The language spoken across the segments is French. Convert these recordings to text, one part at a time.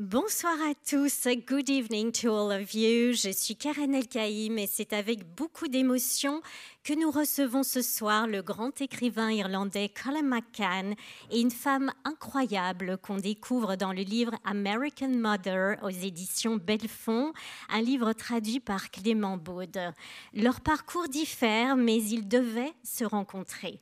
Bonsoir à tous. Good evening to all of you. Je suis Karen Elkaïm et c'est avec beaucoup d'émotion que nous recevons ce soir le grand écrivain irlandais Colin McCann et une femme incroyable qu'on découvre dans le livre American Mother aux éditions Bellefond, un livre traduit par Clément Baud. Leur parcours diffère, mais ils devaient se rencontrer.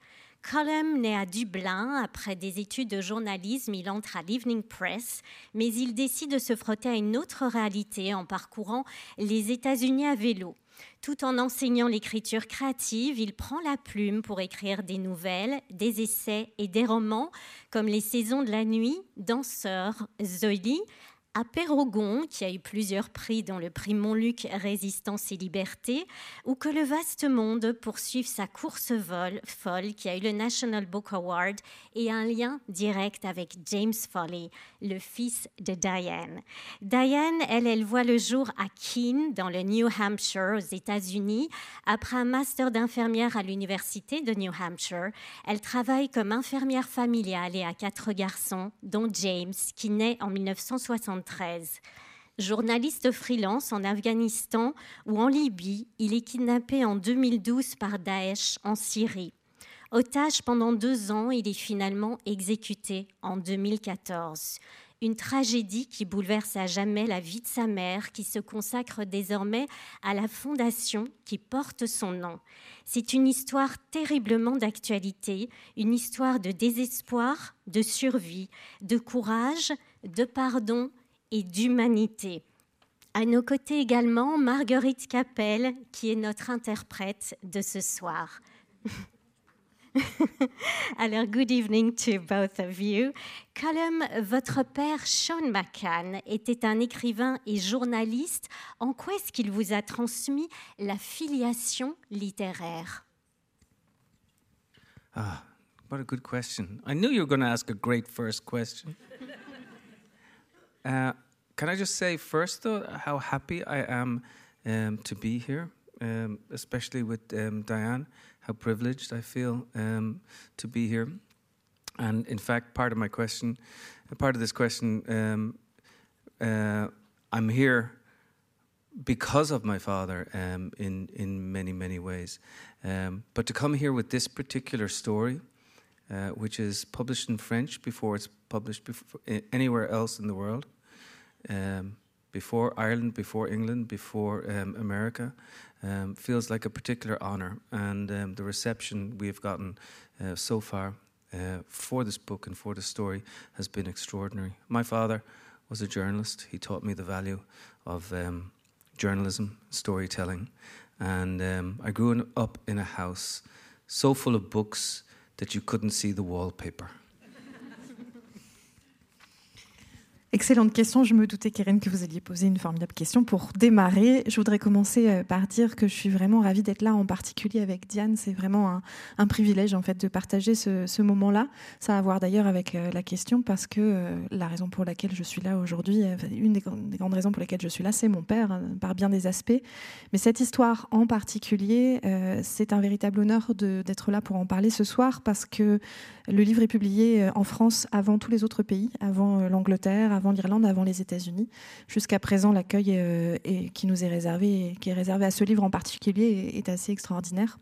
Colum naît à Dublin. Après des études de journalisme, il entre à l'Evening Press, mais il décide de se frotter à une autre réalité en parcourant les États-Unis à vélo. Tout en enseignant l'écriture créative, il prend la plume pour écrire des nouvelles, des essais et des romans comme Les Saisons de la nuit, Danseur, Zoli, à Pérogon, qui a eu plusieurs prix, dont le prix Montluc Résistance et Liberté, ou que le vaste monde poursuive sa course vol, folle, qui a eu le National Book Award et un lien direct avec James Foley, le fils de Diane. Diane, elle, elle voit le jour à Keene, dans le New Hampshire, aux États-Unis. Après un master d'infirmière à l'université de New Hampshire, elle travaille comme infirmière familiale et a quatre garçons, dont James, qui naît en 1960 Journaliste freelance en Afghanistan ou en Libye, il est kidnappé en 2012 par Daesh en Syrie. Otage pendant deux ans, il est finalement exécuté en 2014. Une tragédie qui bouleverse à jamais la vie de sa mère, qui se consacre désormais à la fondation qui porte son nom. C'est une histoire terriblement d'actualité, une histoire de désespoir, de survie, de courage, de pardon et d'humanité. À nos côtés également, Marguerite Capel, qui est notre interprète de ce soir. Alors, good evening to both of you. Colum, votre père Sean McCann était un écrivain et journaliste. En quoi est-ce qu'il vous a transmis la filiation littéraire? Ah, what a good question. I knew you were going to ask a great first question. Uh, can I just say first, though, how happy I am um, to be here, um, especially with um, Diane, how privileged I feel um, to be here. And in fact, part of my question, part of this question, um, uh, I'm here because of my father um, in in many many ways. But to come here with this particular story, uh, which is published in French before it's published before, anywhere else in the world, um, before Ireland, before England, before um, America, um, feels like a particular honour. And um, the reception we have gotten uh, so far uh, for this book and for this story has been extraordinary. My father was a journalist. He taught me the value of um, journalism, storytelling. And um, I grew up in a house so full of books that you couldn't see the wallpaper. Excellente question. Je me doutais, Karen, que vous alliez poser une formidable question. Pour démarrer, je voudrais commencer euh, par dire que je suis vraiment ravie d'être là, en particulier avec Diane. C'est vraiment un, privilège, en fait, de partager ce, moment-là. Ça a à voir d'ailleurs avec euh, la question, parce que euh, la raison pour laquelle je suis là aujourd'hui, une des, grandes raisons pour lesquelles je suis là, c'est mon père, hein, par bien des aspects. Mais cette histoire en particulier, c'est un véritable honneur d'être là pour en parler ce soir, parce que le livre est publié en France avant tous les autres pays, avant l'Angleterre, avant l'Irlande, avant les États-Unis. Jusqu'à présent, l'accueil euh, qui nous est réservé, qui est réservé à ce livre en particulier, est, assez extraordinaire.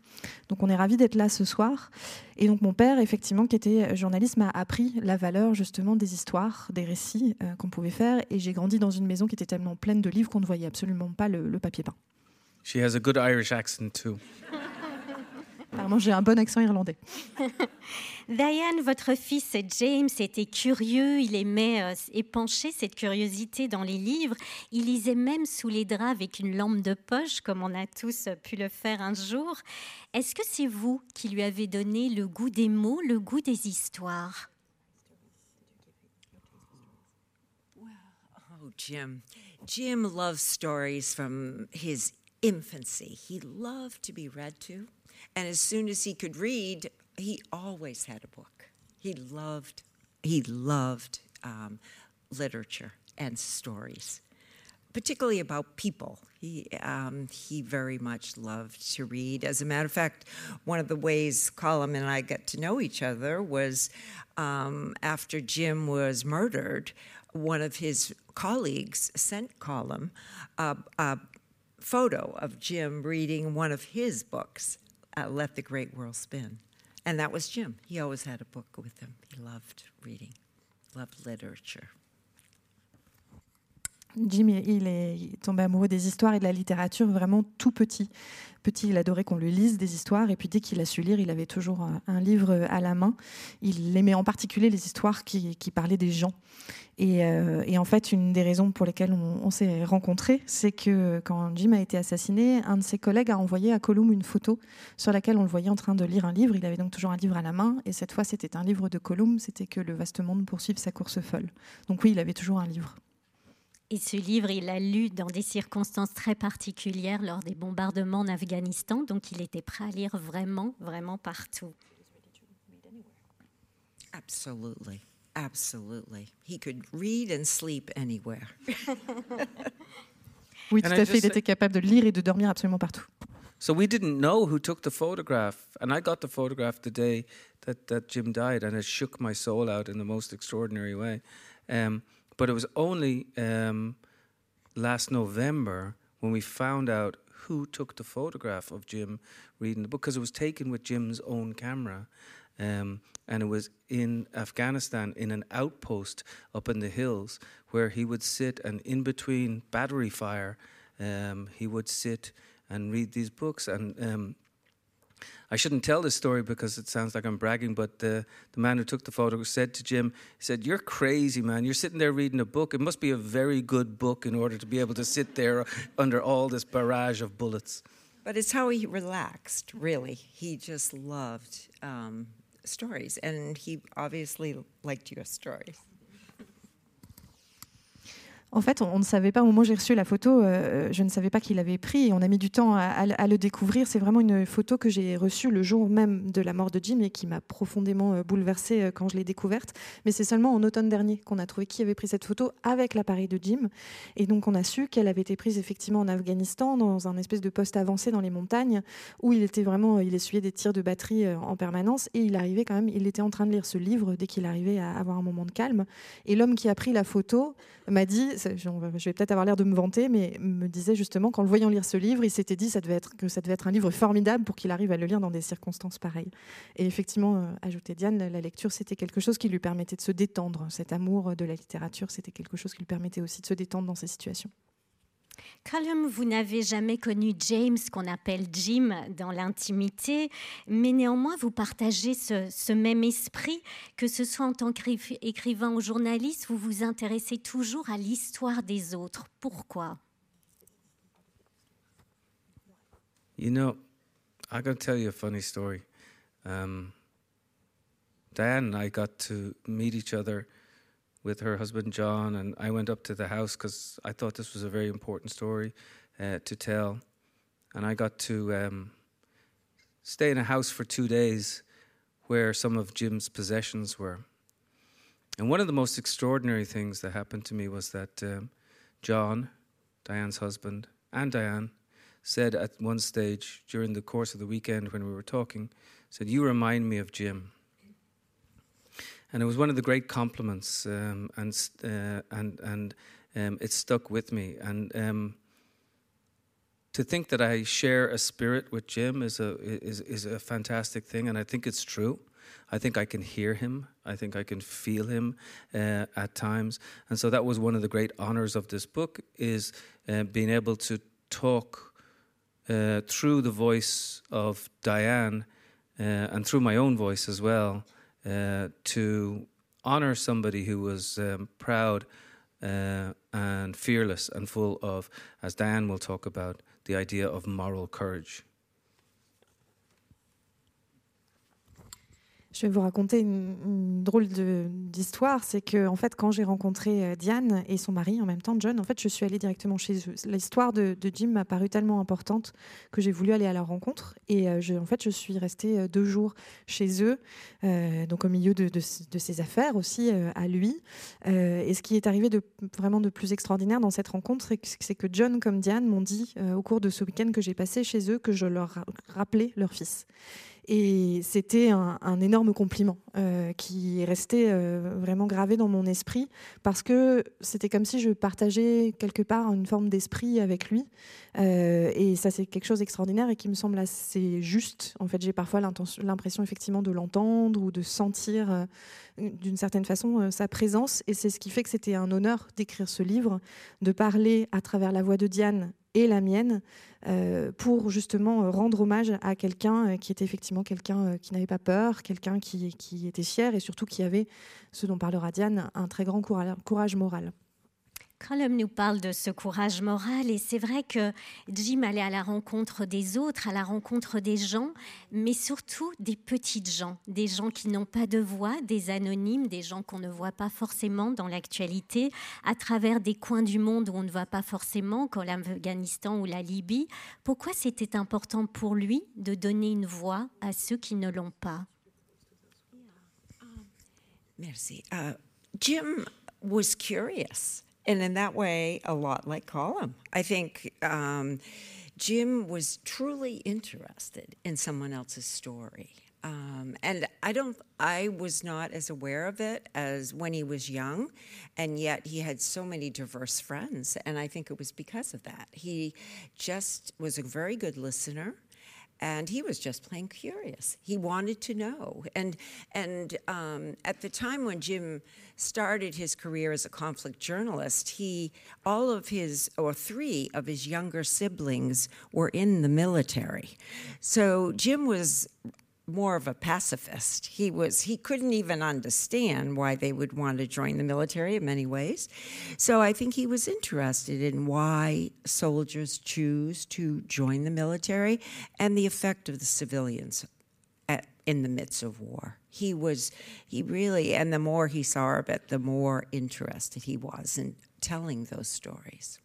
Donc, on est ravis d'être là ce soir. Et donc, mon père, effectivement, qui était journaliste, m'a appris la valeur justement des histoires, des récits euh, qu'on pouvait faire. Et j'ai grandi dans une maison qui était tellement pleine de livres qu'on ne voyait absolument pas le, papier peint. She has a good Irish accent. Apparemment, j'ai un bon accent irlandais. Diane, votre fils James était curieux, il aimait euh, épancher cette curiosité dans les livres. Il lisait même sous les draps avec une lampe de poche, comme on a tous pu le faire un jour. Est-ce que c'est vous qui lui avez donné le goût des mots, le goût des histoires? Oh, Jim. Jim loves stories from his infancy. He loved to be read to. And as soon as he could read, he always had a book. He loved, he loved um, literature and stories, particularly about people. He, um, he very much loved to read. As a matter of fact, one of the ways Colin and I got to know each other was um, after Jim was murdered one of his colleagues sent Colum a, a photo of Jim reading one of his books, uh, Let the Great World Spin. And that was Jim. He always had a book with him. He loved reading, loved literature. Jim, il est tombé amoureux des histoires et de la littérature vraiment tout petit. Petit, il adorait qu'on lui lise des histoires et puis dès qu'il a su lire, il avait toujours un livre à la main. Il aimait en particulier les histoires qui, parlaient des gens. Euh, et, en fait, une des raisons pour lesquelles on, s'est rencontrés, c'est que quand Jim a été assassiné, un de ses collègues a envoyé à Colum une photo sur laquelle on le voyait en train de lire un livre. Il avait donc toujours un livre à la main et cette fois, c'était un livre de Colum, c'était que le vaste monde poursuive sa course folle. Donc oui, il avait toujours un livre. Et ce livre, il l'a lu dans des circonstances très particulières lors des bombardements en Afghanistan, donc il était prêt à lire vraiment, vraiment partout. Absolutely. Absolutely. He could read and sleep anywhere. oui, tout à fait. Il était capable de lire et de dormir absolument partout. So we didn't know who took the photograph, and I got the photograph the day that, that Jim died, and it shook my soul out in the most extraordinary way. Um, But it was only um, last November when we found out who took the photograph of Jim reading the book because it was taken with Jim's own camera. Um, and it was in Afghanistan in an outpost up in the hills where he would sit and in between battery fire um, he would sit and read these books and um, I shouldn't tell this story because it sounds like I'm bragging, but the, the man who took the photo said to Jim, he said, You're crazy, man. You're sitting there reading a book. It must be a very good book in order to be able to sit there under all this barrage of bullets. But it's how he relaxed, really. He just loved um, stories, and he obviously liked your stories. En fait, on, ne savait pas, au moment où j'ai reçu la photo, euh, je ne savais pas qu'il avait pris on a mis du temps à, le découvrir. C'est vraiment une photo que j'ai reçue le jour même de la mort de Jim et qui m'a profondément euh, bouleversée euh, quand je l'ai découverte. Mais c'est seulement en automne dernier qu'on a trouvé qui avait pris cette photo avec l'appareil de Jim. Et donc on a su qu'elle avait été prise effectivement en Afghanistan, dans un espèce de poste avancé dans les montagnes, où il était vraiment, il essuyait des tirs de batterie en permanence et il arrivait quand même, il était en train de lire ce livre dès qu'il arrivait à avoir un moment de calme. Et l'homme qui a pris la photo m'a dit, je vais peut-être avoir l'air de me vanter, mais me disait justement qu'en le voyant lire ce livre, il s'était dit que ça devait être un livre formidable pour qu'il arrive à le lire dans des circonstances pareilles. Et effectivement, euh, ajoutait Diane, la lecture, c'était quelque chose qui lui permettait de se détendre. Cet amour de la littérature, c'était quelque chose qui lui permettait aussi de se détendre dans ces situations. Colum, vous n'avez jamais connu James, qu'on appelle Jim, dans l'intimité, mais néanmoins, vous partagez ce, même esprit, que ce soit en tant qu'écrivain ou journaliste, vous vous intéressez toujours à l'histoire des autres. Pourquoi? You know, going to tell you a funny story. Um, Diane and I got to meet each other with her husband John, and I went up to the house because I thought this was a very important story uh, to tell. And I got to um, stay in a house for two days where some of Jim's possessions were. And one of the most extraordinary things that happened to me was that um, John, Diane's husband, and Diane said at one stage during the course of the weekend when we were talking, said, You remind me of Jim and it was one of the great compliments, um, and uh, and and um, it stuck with me. And um, to think that I share a spirit with Jim is a is is a fantastic thing, and I think it's true. I think I can hear him. I think I can feel him uh, at times, and so that was one of the great honors of this book is uh, being able to talk uh, through the voice of Diane uh, and through my own voice as well uh, to honor somebody who was um, proud uh, and fearless and full of, as Diane will talk about, the idea of moral courage. Je vais vous raconter une, drôle d'histoire. C'est que, en fait, quand j'ai rencontré euh, Diane et son mari en même temps, John, en fait, je suis allée directement chez eux. L'histoire de, Jim m'a paru tellement importante que j'ai voulu aller à leur rencontre. Et euh, je, en fait, je suis restée euh, deux jours chez eux, donc au milieu de, ses affaires aussi à lui. et ce qui est arrivé de, vraiment de plus extraordinaire dans cette rencontre, c'est que John comme Diane m'ont dit au cours de ce week-end que j'ai passé chez eux que je leur rappelais leur fils. Et c'était un, énorme compliment euh, qui est resté euh, vraiment gravé dans mon esprit parce que c'était comme si je partageais quelque part une forme d'esprit avec lui. Euh, et ça, c'est quelque chose d'extraordinaire et qui me semble assez juste. En fait, j'ai parfois l'impression effectivement de l'entendre ou de sentir d'une certaine façon sa présence. Et c'est ce qui fait que c'était un honneur d'écrire ce livre, de parler à travers la voix de Diane et la mienne euh, pour justement euh, rendre hommage à quelqu'un euh, qui était effectivement quelqu'un qui n'avait pas peur, quelqu'un qui, qui, était fier et surtout qui avait, ce dont parlera Diane, un très grand courage moral. Colum nous parle de ce courage moral et c'est vrai que Jim allait à la rencontre des autres, à la rencontre des gens, mais surtout des petites gens, des gens qui n'ont pas de voix, des anonymes, des gens qu'on ne voit pas forcément dans l'actualité, à travers des coins du monde où on ne voit pas forcément, comme l'Afghanistan ou la Libye. Pourquoi c'était important pour lui de donner une voix à ceux qui ne l'ont pas? Merci. Uh, Jim was curious. And in that way, a lot like Colum. I think um, Jim was truly interested in someone else's story. Um, and I don't, I was not as aware of it as when he was young, and yet he had so many diverse friends, and I think it was because of that. He just was a very good listener and he was just plain curious. He wanted to know, and and um, at the time when Jim started his career as a conflict journalist, he all of his or three of his younger siblings were in the military, so Jim was more of a pacifist. He was he couldn't even understand why they would want to join the military in many ways. So I think he was interested in why soldiers choose to join the military and the effect of the civilians at, in the midst of war. He was he really and the more he saw of it, the more interested he was in telling those stories.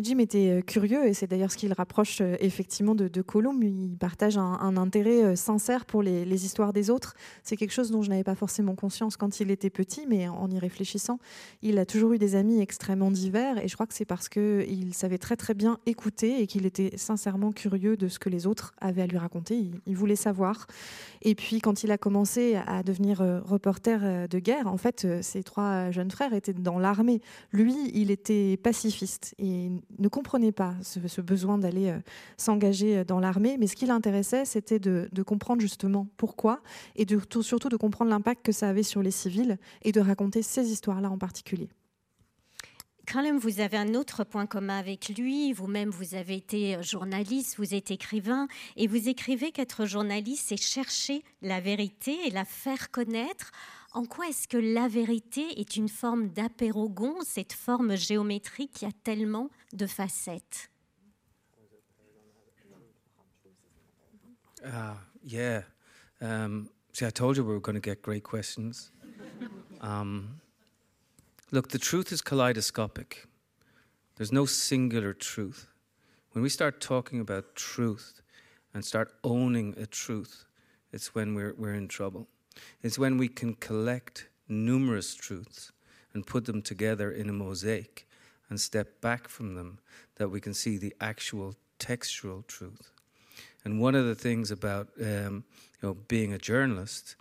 Jim était euh, curieux et c'est d'ailleurs ce qu'il rapproche euh, effectivement de, de. Il partage un, intérêt euh, sincère pour les, histoires des autres. C'est quelque chose dont je n'avais pas forcément conscience quand il était petit, mais en y réfléchissant, il a toujours eu des amis extrêmement divers et je crois que c'est parce qu'il savait très très bien écouter et qu'il était sincèrement curieux de ce que les autres avaient à lui raconter. Il, voulait savoir. Et puis quand il a commencé à devenir reporter de guerre, en fait, ses trois jeunes frères étaient dans l'armée. Lui, il était pacifiste ne comprenait pas ce, besoin d'aller euh, s'engager euh, dans l'armée, mais ce qui l'intéressait, c'était de, comprendre justement pourquoi et surtout de comprendre l'impact que ça avait sur les civils et de raconter ces histoires-là en particulier. Quand même, vous avez un autre point commun avec lui. Vous-même, vous avez été euh, journaliste, vous êtes écrivain, et vous écrivez qu'être journaliste, c'est chercher la vérité et la faire connaître en quoi est-ce que la vérité est une forme d'apérogon, cette forme géométrique qui a tellement de facettes? Uh, Yeah. Um, see, I told you we were going to get great questions. um, look, the truth is kaleidoscopic. There's no singular truth. When we start talking about truth and start owning a truth, it's when we're, we're in trouble. It's when we can collect numerous truths and put them together in a mosaic and step back from them that we can see the actual textual truth. And one of the things about um, you know being a journalist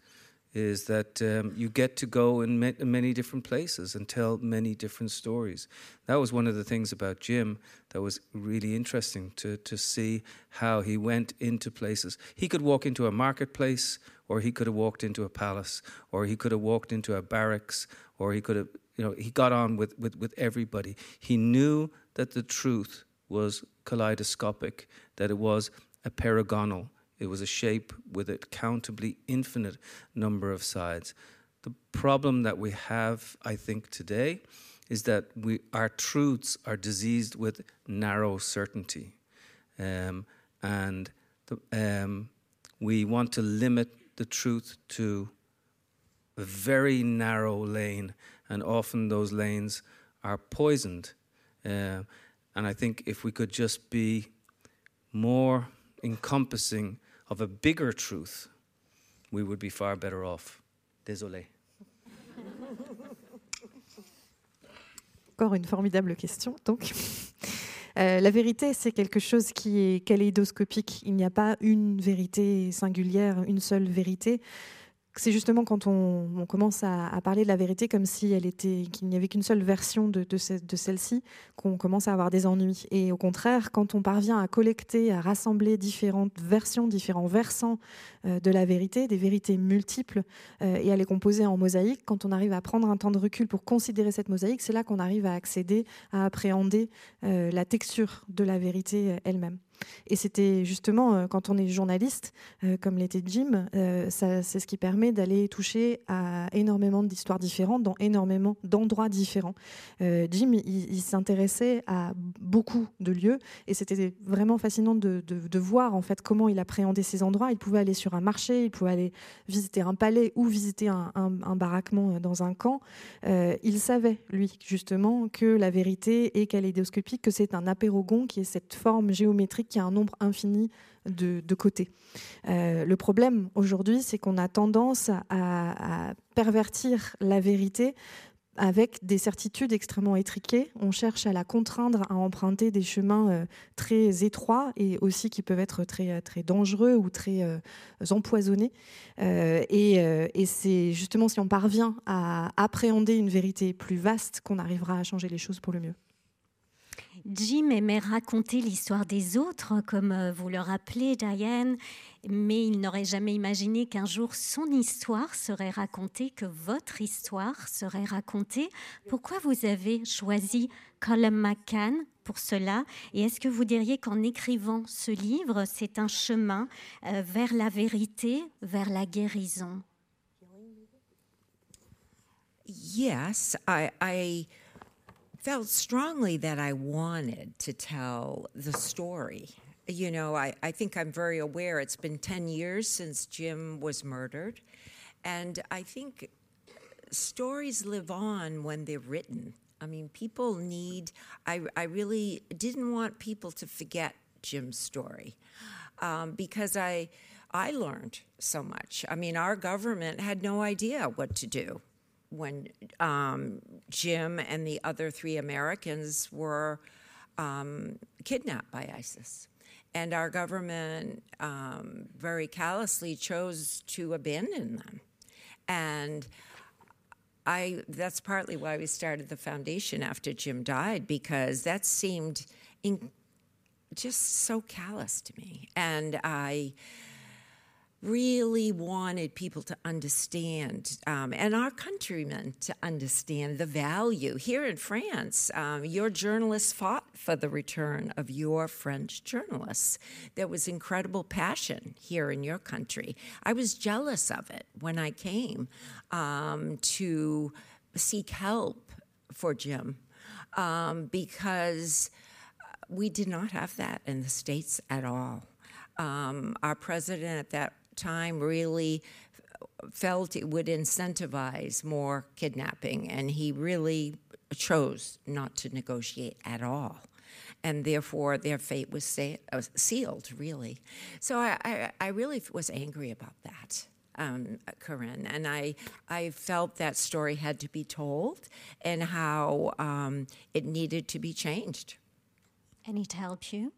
is that um, you get to go in ma- many different places and tell many different stories. That was one of the things about Jim that was really interesting to, to see how he went into places. He could walk into a marketplace, or he could have walked into a palace, or he could have walked into a barracks, or he could have, you know, he got on with, with, with everybody. He knew that the truth was kaleidoscopic, that it was a paragonal it was a shape with a countably infinite number of sides. The problem that we have, I think, today is that we, our truths are diseased with narrow certainty. Um, and the, um, we want to limit the truth to a very narrow lane, and often those lanes are poisoned. Uh, and I think if we could just be more encompassing of a bigger truth, we would be far better off. Désolé. Encore une formidable question, donc. Euh, la vérité, c'est quelque chose qui est kaléidoscopique. Il n'y a pas une vérité singulière, une seule vérité c'est justement quand on, commence à, parler de la vérité comme si elle était qu'il n'y avait qu'une seule version de, celle-ci qu'on commence à avoir des ennuis. Et au contraire, quand on parvient à collecter, à rassembler différentes versions, différents versants euh, de la vérité, des vérités multiples, euh, et à les composer en mosaïque, quand on arrive à prendre un temps de recul pour considérer cette mosaïque, c'est là qu'on arrive à accéder, à appréhender euh, la texture de la vérité elle-même. Et c'était justement, euh, quand on est journaliste, euh, comme l'était Jim, euh, c'est ce qui permet d'aller toucher à énormément d'histoires différentes, dans énormément d'endroits différents. Jim, il, s'intéressait à beaucoup de lieux, et c'était vraiment fascinant de, voir en fait comment il appréhendait ces endroits. Il pouvait aller sur un marché, il pouvait aller visiter un palais ou visiter un, un baraquement dans un camp. il savait, lui, justement, que la vérité est kaléidoscopique, que c'est un apérogon qui est cette forme géométrique qu'il y a un nombre infini de, côtés. Euh, le problème aujourd'hui, c'est qu'on a tendance à, pervertir la vérité avec des certitudes extrêmement étriquées. On cherche à la contraindre à emprunter des chemins euh, très étroits et aussi qui peuvent être très, très dangereux ou très euh, empoisonnés. et c'est justement si on parvient à appréhender une vérité plus vaste qu'on arrivera à changer les choses pour le mieux. Jim aimait raconter l'histoire des autres, comme euh, vous le rappelez, Diane, mais il n'aurait jamais imaginé qu'un jour son histoire serait racontée, que votre histoire serait racontée. Pourquoi vous avez choisi Colin McCann pour cela? Et est-ce que vous diriez qu'en écrivant ce livre, c'est un chemin euh, vers la vérité, vers la guérison? Yes, I... felt strongly that I wanted to tell the story. You know, I, I think I'm very aware it's been 10 years since Jim was murdered. And I think stories live on when they're written. I mean, people need, I, I really didn't want people to forget Jim's story um, because I, I learned so much. I mean, our government had no idea what to do when um, Jim and the other three Americans were um, kidnapped by ISIS. And our government um, very callously chose to abandon them. And I, that's partly why we started the foundation after Jim died, because that seemed in, just so callous to me. And I, really wanted people to understand, um, and our countrymen to understand the value. Here in France, um, your journalists fought for the return of your French journalists. There was incredible passion here in your country. I was jealous of it when I came um, to seek help for Jim um, because we did not have that in the States at all. Um, our president at that time really felt it would incentivize more kidnapping, and he really chose not to negotiate at all. And therefore, their fate was sa- uh, sealed, really. So I, I, I, really was angry about that, um, Corinne. And I, I felt that story had to be told and how um, it needed to be changed. And it helped you?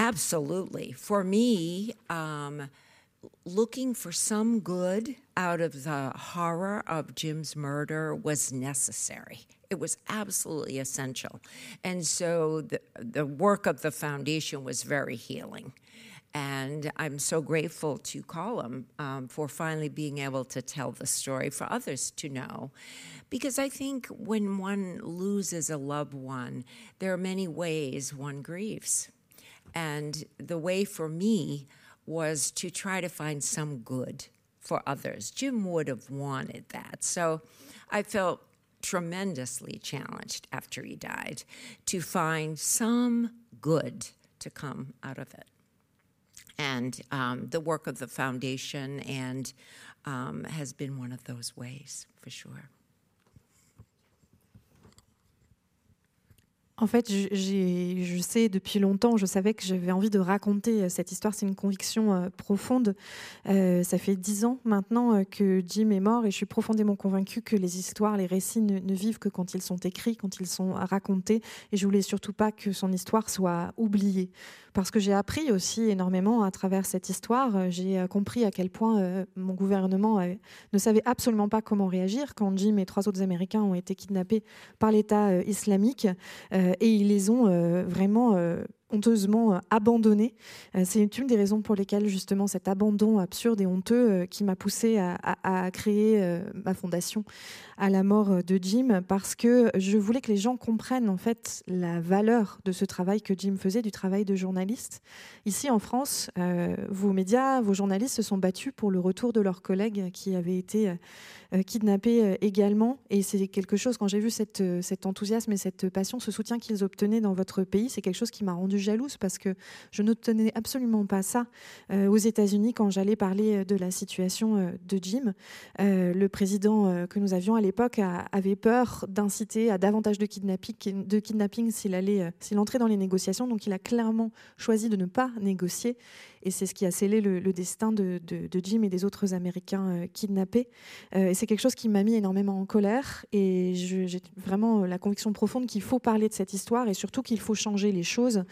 Absolutely. For me, um, looking for some good out of the horror of Jim's murder was necessary. It was absolutely essential. And so the, the work of the foundation was very healing. And I'm so grateful to Colum um, for finally being able to tell the story for others to know. Because I think when one loses a loved one, there are many ways one grieves. And the way for me was to try to find some good for others. Jim would have wanted that. So I felt tremendously challenged after he died to find some good to come out of it. And um, the work of the foundation and um, has been one of those ways for sure. En fait, je sais depuis longtemps, je savais que j'avais envie de raconter euh, cette histoire. C'est une conviction euh, profonde. Euh, ça fait dix ans maintenant que Jim est mort et je suis profondément convaincue que les histoires, les récits ne, vivent que quand ils sont écrits, quand ils sont racontés. Et je voulais surtout pas que son histoire soit oubliée parce que j'ai appris aussi énormément à travers cette histoire. J'ai compris à quel point mon gouvernement ne savait absolument pas comment réagir quand Jim et trois autres Américains ont été kidnappés par l'État islamique et ils les ont vraiment honteusement euh, abandonné. Euh, c'est une des raisons pour lesquelles justement cet abandon absurde et honteux euh, qui m'a poussé à, créer ma fondation à la mort de Jim parce que je voulais que les gens comprennent en fait la valeur de ce travail que Jim faisait, du travail de journaliste. Ici en France, vos médias, vos journalistes se sont battus pour le retour de leurs collègues qui avaient été kidnappés également. Et c'est quelque chose, quand j'ai vu cet enthousiasme et cette passion, ce soutien qu'ils obtenaient dans votre pays, c'est quelque chose qui m'a rendu jalouse parce que je n'obtenais absolument pas ça euh, aux États-Unis quand j'allais parler euh, de la situation euh, de Jim. le président que nous avions à l'époque avait peur d'inciter à davantage de kidnapping, s'il s'il entrait dans les négociations. Donc il a clairement choisi de ne pas négocier. Et c'est ce qui a scellé le, destin de, Jim et des autres Américains kidnappés. et c'est quelque chose qui m'a mis énormément en colère. Et j'ai vraiment la conviction profonde qu'il faut parler de cette histoire et surtout qu'il faut changer les choses.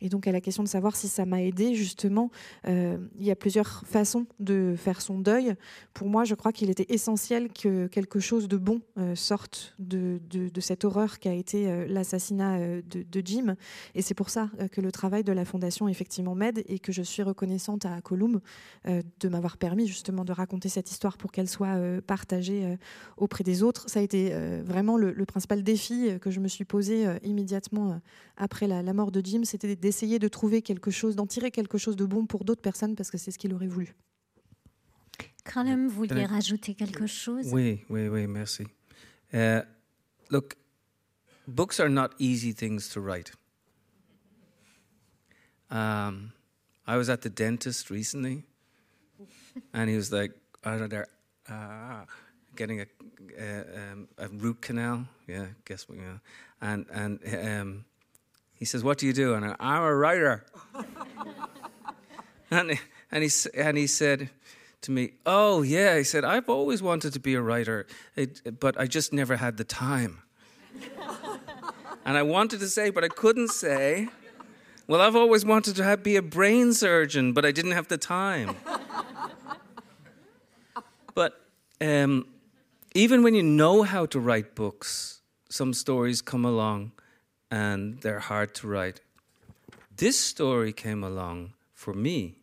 Et donc à la question de savoir si ça m'a aidé, justement, euh, il y a plusieurs façons de faire son deuil. Pour moi, je crois qu'il était essentiel que quelque chose de bon euh, sorte de, cette horreur qui a été euh, l'assassinat de, de, Jim. Et c'est pour ça que le travail de la Fondation, effectivement, m'aide et que je suis reconnaissante à Colum de m'avoir permis, justement, de raconter cette histoire pour qu'elle soit partagée auprès des autres. Ça a été vraiment le, principal défi que je me suis posé immédiatement après la, la mort de Jim, c'était d'essayer de trouver quelque chose, d'en tirer quelque chose de bon pour d'autres personnes parce que c'est ce qu'il aurait voulu. Callum, vous vouliez rajouter quelque chose? Oui, oui, oui, merci. Uh, look, books are not easy things to write. Um, I was at the dentist recently, and he was like, of there, uh, getting a, um, a root canal. Yeah, guess what? Yeah, and and um, he says, What do you do? And I, I'm a writer. and, and, he, and he said to me, Oh, yeah. He said, I've always wanted to be a writer, it, but I just never had the time. and I wanted to say, but I couldn't say, Well, I've always wanted to have, be a brain surgeon, but I didn't have the time. but um, even when you know how to write books, some stories come along and they're hard to write. This story came along for me,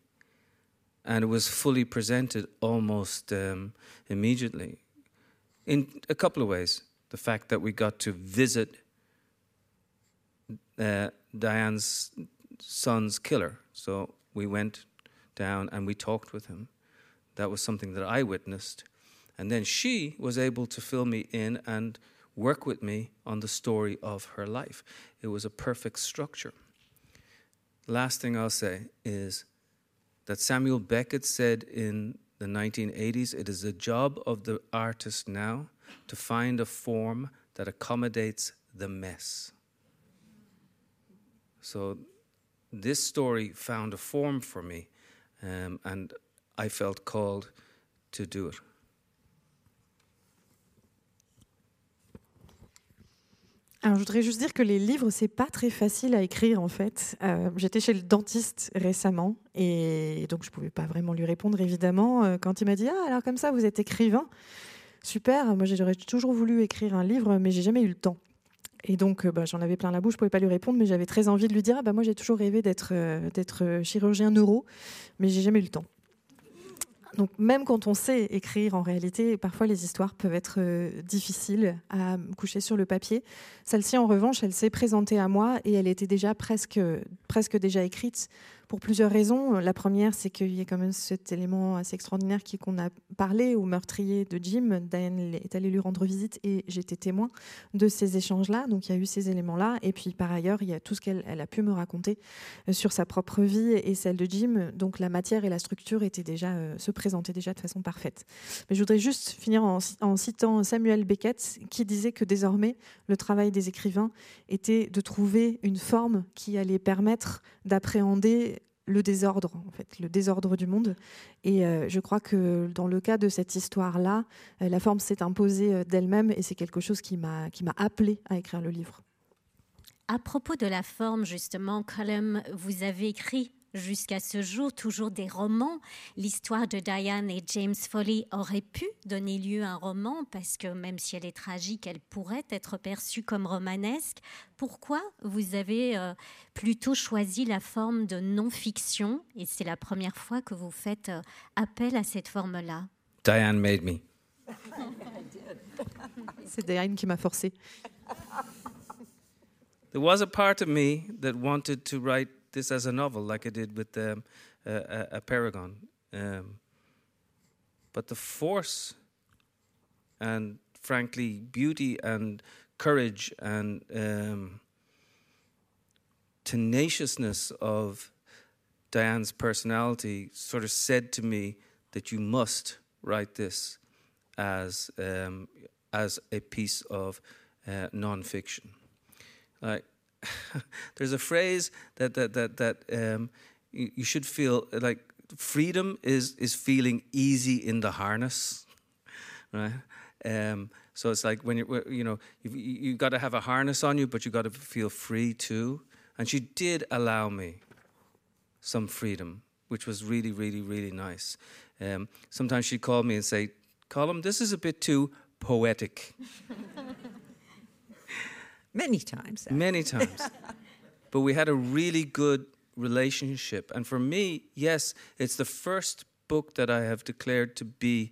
and it was fully presented almost um, immediately in a couple of ways. The fact that we got to visit uh, Diane's son's killer. So we went down and we talked with him. That was something that I witnessed. And then she was able to fill me in and work with me on the story of her life. It was a perfect structure. Last thing I'll say is that Samuel Beckett said in the 1980s it is the job of the artist now to find a form that accommodates the mess. So this story found a form for me, um, and I felt called to do it. Alors, je voudrais juste dire que les livres, c'est pas très facile à écrire en fait. Euh, j'étais chez le dentiste récemment et donc je pouvais pas vraiment lui répondre évidemment. Euh, quand il m'a dit Ah, alors comme ça, vous êtes écrivain Super, moi j'aurais toujours voulu écrire un livre, mais j'ai jamais eu le temps. Et donc, euh, bah, j'en avais plein la bouche, je pouvais pas lui répondre, mais j'avais très envie de lui dire ah, bah, Moi j'ai toujours rêvé d'être d'être chirurgien neuro, mais j'ai jamais eu le temps. Donc même quand on sait écrire, en réalité, parfois les histoires peuvent être euh, difficiles à coucher sur le papier. Celle-ci, en revanche, elle s'est présentée à moi et elle était déjà presque, presque déjà écrite pour plusieurs raisons. La première, c'est qu'il y a quand même cet élément assez extraordinaire qui qu'on a parlé au meurtrier de Jim. Diane est allée lui rendre visite et j'étais témoin de ces échanges-là. Donc il y a eu ces éléments-là. Et puis par ailleurs, il y a tout ce qu'elle elle a pu me raconter euh, sur sa propre vie et celle de Jim. Donc la matière et la structure étaient déjà, euh, se présentaient déjà de façon parfaite. Mais je voudrais juste finir en citant Samuel Beckett qui disait que désormais, le travail des écrivains était de trouver une forme qui allait permettre d'appréhender le désordre, en fait, le désordre du monde. Et euh, je crois que dans le cas de cette histoire-là, euh, la forme s'est imposée euh, d'elle-même et c'est quelque chose qui m'a appelé à écrire le livre. À propos de la forme, justement, Colum, vous avez écrit jusqu'à ce jour toujours des romans. L'histoire de Diane et James Foley aurait pu donner lieu à un roman parce que même si elle est tragique, elle pourrait être perçue comme romanesque. Pourquoi vous avez euh, plutôt choisi la forme de non-fiction et c'est la première fois que vous faites euh, appel à cette forme-là? Diane made me. C'est Diane qui m'a forcé. There was a part of me that wanted to write this as a novel, like I did with um, a, a, Paragon. Um, but the force and, frankly, beauty and courage and um, tenaciousness of Diane's personality sort of said to me that you must write this as um, as a piece of uh, nonfiction. Like there's a phrase that that that that um, you, you, should feel like freedom is is feeling easy in the harness, right? Um, so it's like when you're you know you've, you got to have a harness on you, but you got to feel free too. And she did allow me some freedom, which was really really really nice. Um, sometimes she'd call me and say, "Colum, this is a bit too poetic." Many times. Actually. Many times. but we had a really good relationship. And for me, yes, it's the first book that I have declared to be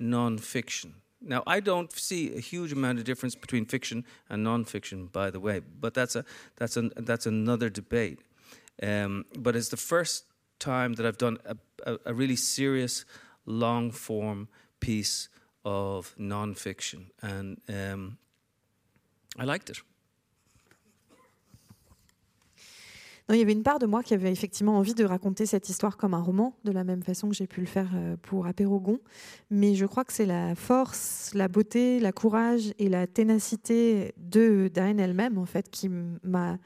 nonfiction. Now, I don't see a huge amount of difference between fiction and nonfiction, by the way, but that's, a, that's, a, that's another debate. Um, but it's the first time that I've done a, a, a really serious, long form piece of nonfiction. And um, I liked it. Il y avait une part de moi qui avait effectivement envie de raconter cette histoire comme un roman, de la même façon que j'ai pu le faire euh, pour Apérogon. Mais je crois que c'est la force, la beauté, la courage et la ténacité de Diane elle-même, en fait, qui m'a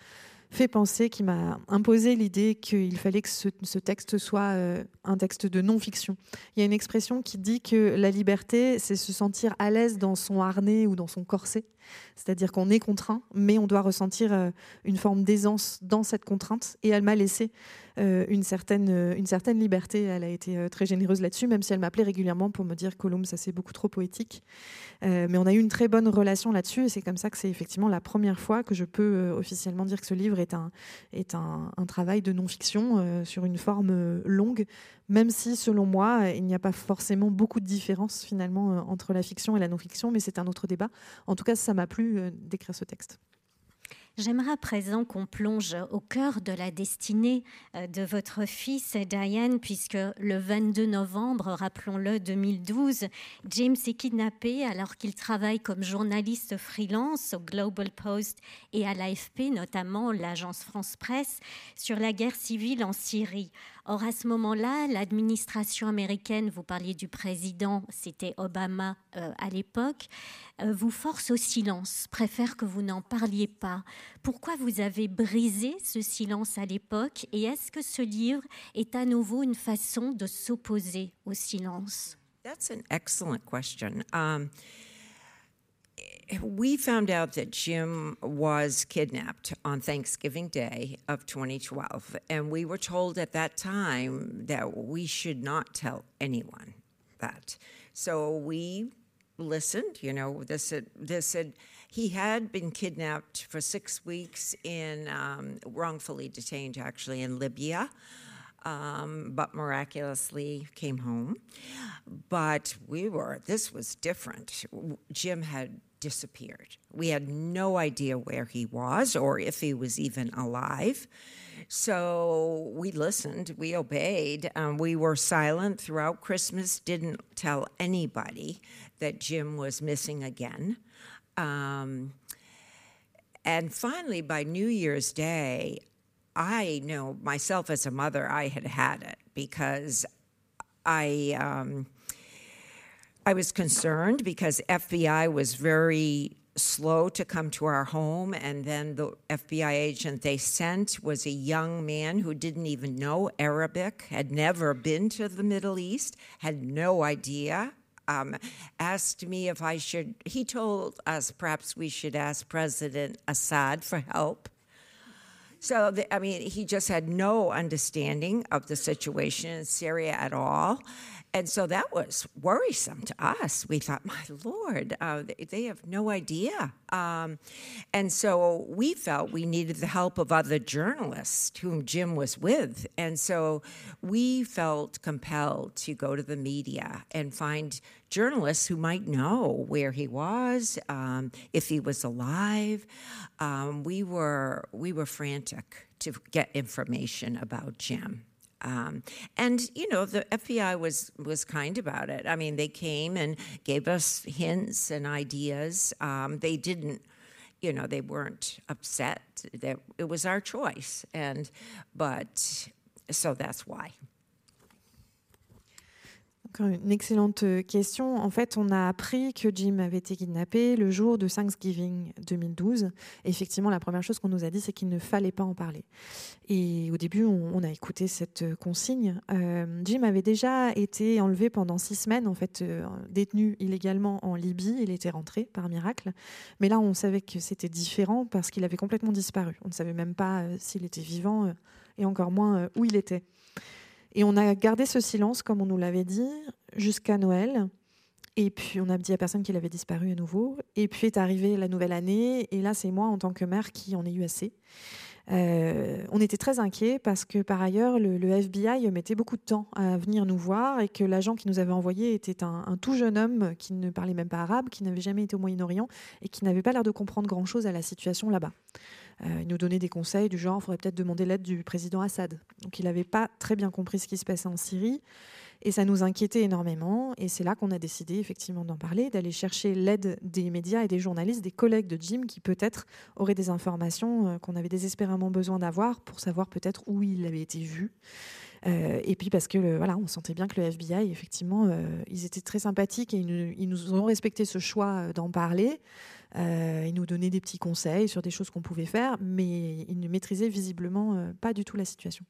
fait penser, qui m'a imposé l'idée qu'il fallait que ce, ce texte soit euh, un texte de non-fiction. Il y a une expression qui dit que la liberté, c'est se sentir à l'aise dans son harnais ou dans son corset. C'est-à-dire qu'on est contraint, mais on doit ressentir euh, une forme d'aisance dans cette contrainte. Et elle m'a laissé euh, une, certaine, euh, liberté. Elle a été très généreuse là-dessus, même si elle m'appelait régulièrement pour me dire Colombe, ça c'est beaucoup trop poétique. mais on a eu une très bonne relation là-dessus. Et c'est comme ça que c'est effectivement la première fois que je peux officiellement dire que ce livre est un travail de non-fiction sur une forme longue même si, selon moi, il n'y a pas forcément beaucoup de différence finalement euh, entre la fiction et la non-fiction, mais c'est un autre débat. En tout cas, ça m'a plu euh, d'écrire ce texte. J'aimerais à présent qu'on plonge au cœur de la destinée euh, de votre fils Diane, puisque le 22 novembre, rappelons-le, 2012, James est kidnappé alors qu'il travaille comme journaliste freelance au Global Post et à l'AFP, notamment l'agence France Presse, sur la guerre civile en Syrie. Or, à ce moment-là, l'administration américaine, vous parliez du président, c'était Obama euh, à l'époque, euh, vous force au silence, préfère que vous n'en parliez pas. Pourquoi vous avez brisé ce silence à l'époque et est-ce que ce livre est à nouveau une façon de s'opposer au silence? That's an excellent question. Um, we found out that Jim was kidnapped on Thanksgiving Day of 2012, and we were told at that time that we should not tell anyone that. So we listened. You know, this had, this had he had been kidnapped for six weeks in um, wrongfully detained, actually in Libya. Um, but miraculously came home. But we were, this was different. Jim had disappeared. We had no idea where he was or if he was even alive. So we listened, we obeyed, um, we were silent throughout Christmas, didn't tell anybody that Jim was missing again. Um, and finally, by New Year's Day, I know myself as a mother, I had had it because I. Um, I was concerned because FBI was very slow to come to our home and then the FBI agent they sent was a young man who didn't even know Arabic, had never been to the Middle East, had no idea. Um, asked me if I should, he told us perhaps we should ask President Assad for help. So, the, I mean, he just had no understanding of the situation in Syria at all. And so that was worrisome to us. We thought, my Lord, uh, they have no idea. Um, and so we felt we needed the help of other journalists whom Jim was with. And so we felt compelled to go to the media and find journalists who might know where he was, um, if he was alive. Um, we were we were frantic to get information about Jim. Um, and you know the FBI was was kind about it. I mean, they came and gave us hints and ideas. Um, they didn't, you know, they weren't upset. That it was our choice, and but so that's why. Une excellente question. En fait, on a appris que Jim avait été kidnappé le jour de Thanksgiving 2012. effectivement, la première chose qu'on nous a dit, c'est qu'il ne fallait pas en parler. Et au début, on, a écouté cette consigne. Euh, Jim avait déjà été enlevé pendant six semaines, en fait, euh, détenu illégalement en Libye. Il était rentré par miracle. Mais là, on savait que c'était différent parce qu'il avait complètement disparu. On ne savait même pas euh, s'il était vivant et encore moins où il était. Et on a gardé ce silence, comme on nous l'avait dit, jusqu'à Noël. Et puis, on a dit à personne qu'il avait disparu à nouveau. Et puis est arrivée la nouvelle année. Et là, c'est moi, en tant que mère, qui en ai eu assez. Euh, on était très inquiets parce que par ailleurs, le, FBI mettait beaucoup de temps à venir nous voir et que l'agent qui nous avait envoyé était un, tout jeune homme qui ne parlait même pas arabe, qui n'avait jamais été au Moyen-Orient et qui n'avait pas l'air de comprendre grand-chose à la situation là-bas. Euh, il nous donnait des conseils du genre, il faudrait peut-être demander l'aide du président Assad. Donc il n'avait pas très bien compris ce qui se passait en Syrie. Et ça nous inquiétait énormément. Et c'est là qu'on a décidé effectivement d'en parler, d'aller chercher l'aide des médias et des journalistes, des collègues de Jim qui peut-être auraient des informations euh, qu'on avait désespérément besoin d'avoir pour savoir peut-être où il avait été vu. Euh, et puis parce que voilà, on sentait bien que le FBI, effectivement, ils étaient très sympathiques et ils nous ont respecté ce choix d'en parler. Euh, il nous donnait des petits conseils sur des choses qu'on pouvait faire, mais il ne maîtrisait visiblement euh, pas du tout la situation.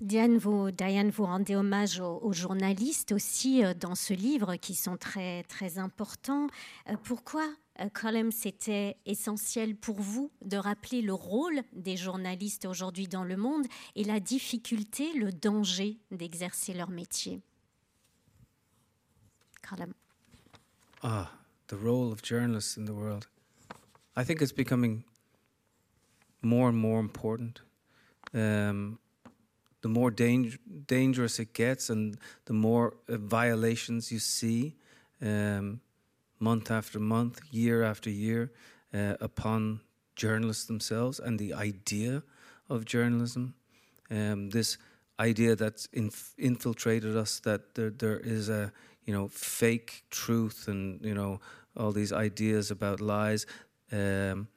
Diane, vous, Diane, rendez hommage aux, journalistes aussi euh, dans ce livre qui sont très, importants. pourquoi, Colm, c'était essentiel pour vous de rappeler le rôle des journalistes aujourd'hui dans le monde et la difficulté, le danger d'exercer leur métier? Colm. Ah, the role of journalists in the world. I think it's becoming more and more important. Um, the more dang- dangerous it gets, and the more uh, violations you see um, month after month, year after year, uh, upon journalists themselves and the idea of journalism. Um, this idea that's inf- infiltrated us that there, there is a you know fake truth and you know all these ideas about lies. Um,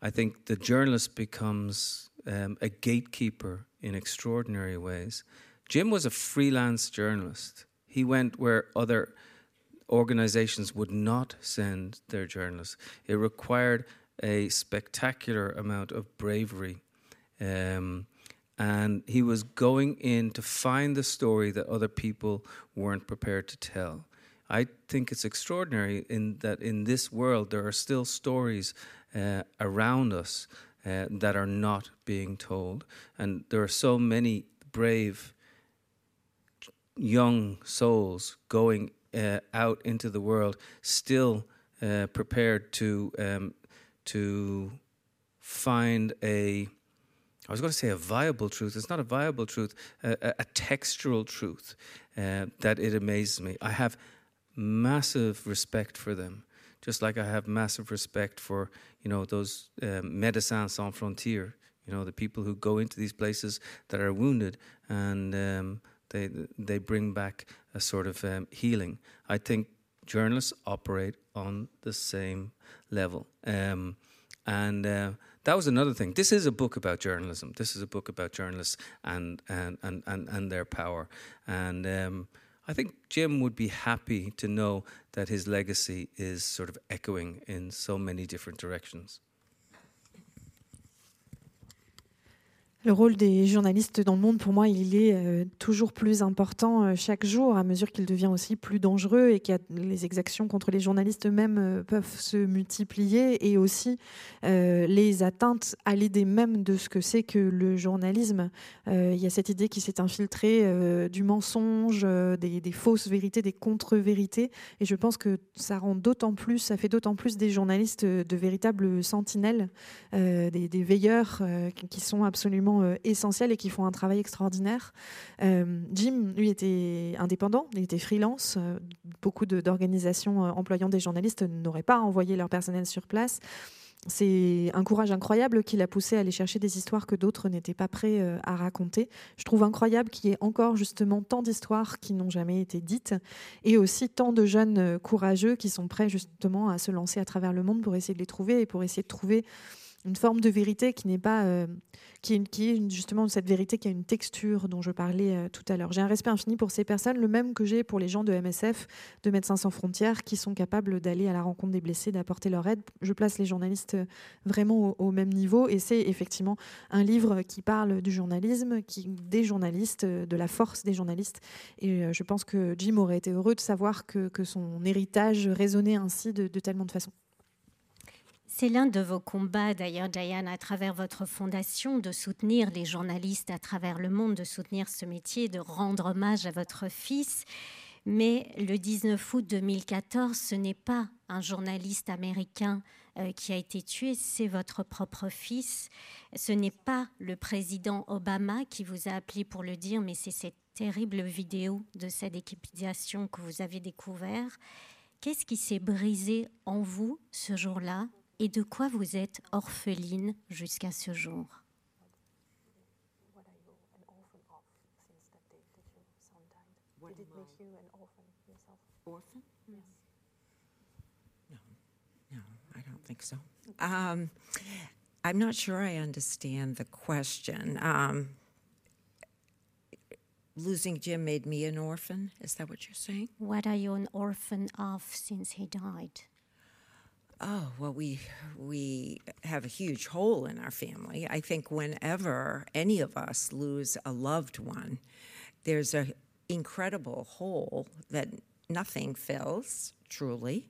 I think the journalist becomes um, a gatekeeper in extraordinary ways. Jim was a freelance journalist. He went where other organizations would not send their journalists. It required a spectacular amount of bravery. Um, and he was going in to find the story that other people weren't prepared to tell. I think it's extraordinary in that in this world there are still stories uh, around us uh, that are not being told, and there are so many brave young souls going uh, out into the world, still uh, prepared to um, to find a I was going to say a viable truth. It's not a viable truth, a, a textural truth uh, that it amazes me. I have massive respect for them just like I have massive respect for you know those um, Médecins Sans Frontières, you know the people who go into these places that are wounded and um, they they bring back a sort of um, healing. I think journalists operate on the same level, um, and. Uh, that was another thing. This is a book about journalism. This is a book about journalists and and and and, and their power. And um, I think Jim would be happy to know that his legacy is sort of echoing in so many different directions. Le rôle des journalistes dans le monde, pour moi, il est euh, toujours plus important euh, chaque jour, à mesure qu'il devient aussi plus dangereux et que les exactions contre les journalistes eux-mêmes euh, peuvent se multiplier et aussi les atteintes à l'idée même de ce que c'est que le journalisme. il y a cette idée qui s'est infiltrée du mensonge, des, fausses vérités, des contre-vérités. Et je pense que ça rend d'autant plus, ça fait d'autant plus des journalistes de véritables sentinelles, des, des, veilleurs qui sont absolument euh, essentiels et qui font un travail extraordinaire. Euh, Jim, lui, était indépendant, il était freelance. Euh, beaucoup d'organisations employant des journalistes n'auraient pas envoyé leur personnel sur place. C'est un courage incroyable qui l'a poussé à aller chercher des histoires que d'autres n'étaient pas prêts à raconter. Je trouve incroyable qu'il y ait encore justement tant d'histoires qui n'ont jamais été dites et aussi tant de jeunes courageux qui sont prêts justement à se lancer à travers le monde pour essayer de les trouver et pour essayer de trouver une forme de vérité qui n'est pas euh, qui, est, justement cette vérité qui a une texture dont je parlais euh, tout à l'heure. J'ai un respect infini pour ces personnes, le même que j'ai pour les gens de MSF, de Médecins sans frontières, qui sont capables d'aller à la rencontre des blessés, d'apporter leur aide. Je place les journalistes euh, vraiment au, même niveau et c'est effectivement un livre qui parle du journalisme, qui, des journalistes, de la force des journalistes. Et je pense que Jim aurait été heureux de savoir que, que son héritage résonnait ainsi de, de tellement de façons. C'est l'un de vos combats, d'ailleurs, Diane, à travers votre fondation, de soutenir les journalistes à travers le monde, de soutenir ce métier, de rendre hommage à votre fils. Mais le 19 août 2014, ce n'est pas un journaliste américain euh, qui a été tué, c'est votre propre fils. Ce n'est pas le président Obama qui vous a appelé pour le dire, mais c'est cette terrible vidéo de cette décapitation que vous avez découvert. Qu'est-ce qui s'est brisé en vous ce jour-là? Et de quoi vous êtes orpheline jusqu'à ce jour Orphan? Yes. No, no, I don't think so. Um, I'm not sure I understand the question. Um, losing Jim made me an orphan. Is that what you're saying? What are you an orphan of since he died? Oh, well, we we have a huge hole in our family. I think whenever any of us lose a loved one, there's an incredible hole that nothing fills, truly.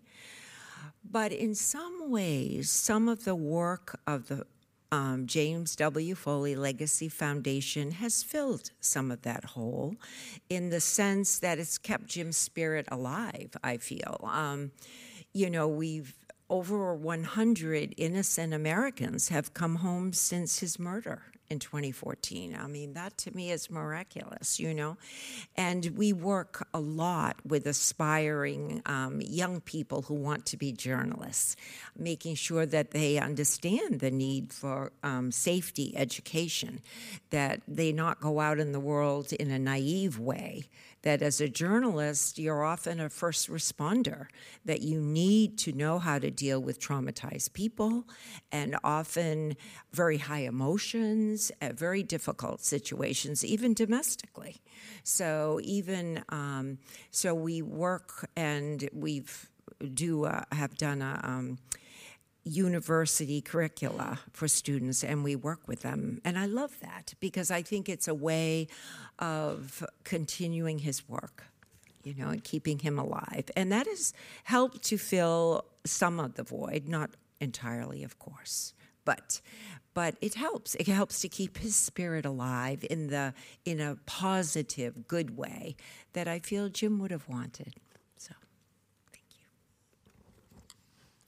But in some ways, some of the work of the um, James W. Foley Legacy Foundation has filled some of that hole in the sense that it's kept Jim's spirit alive, I feel. Um, you know, we've over 100 innocent Americans have come home since his murder in 2014. I mean, that to me is miraculous, you know? And we work a lot with aspiring um, young people who want to be journalists, making sure that they understand the need for um, safety education, that they not go out in the world in a naive way that as a journalist, you're often a first responder, that you need to know how to deal with traumatized people and often very high emotions, at very difficult situations, even domestically. So, even um, so, we work and we've do uh, have done a um, university curricula for students and we work with them. And I love that because I think it's a way of continuing his work, you know, and keeping him alive. And that has helped to fill some of the void, not entirely, of course. But but it helps. It helps to keep his spirit alive in the in a positive, good way that I feel Jim would have wanted.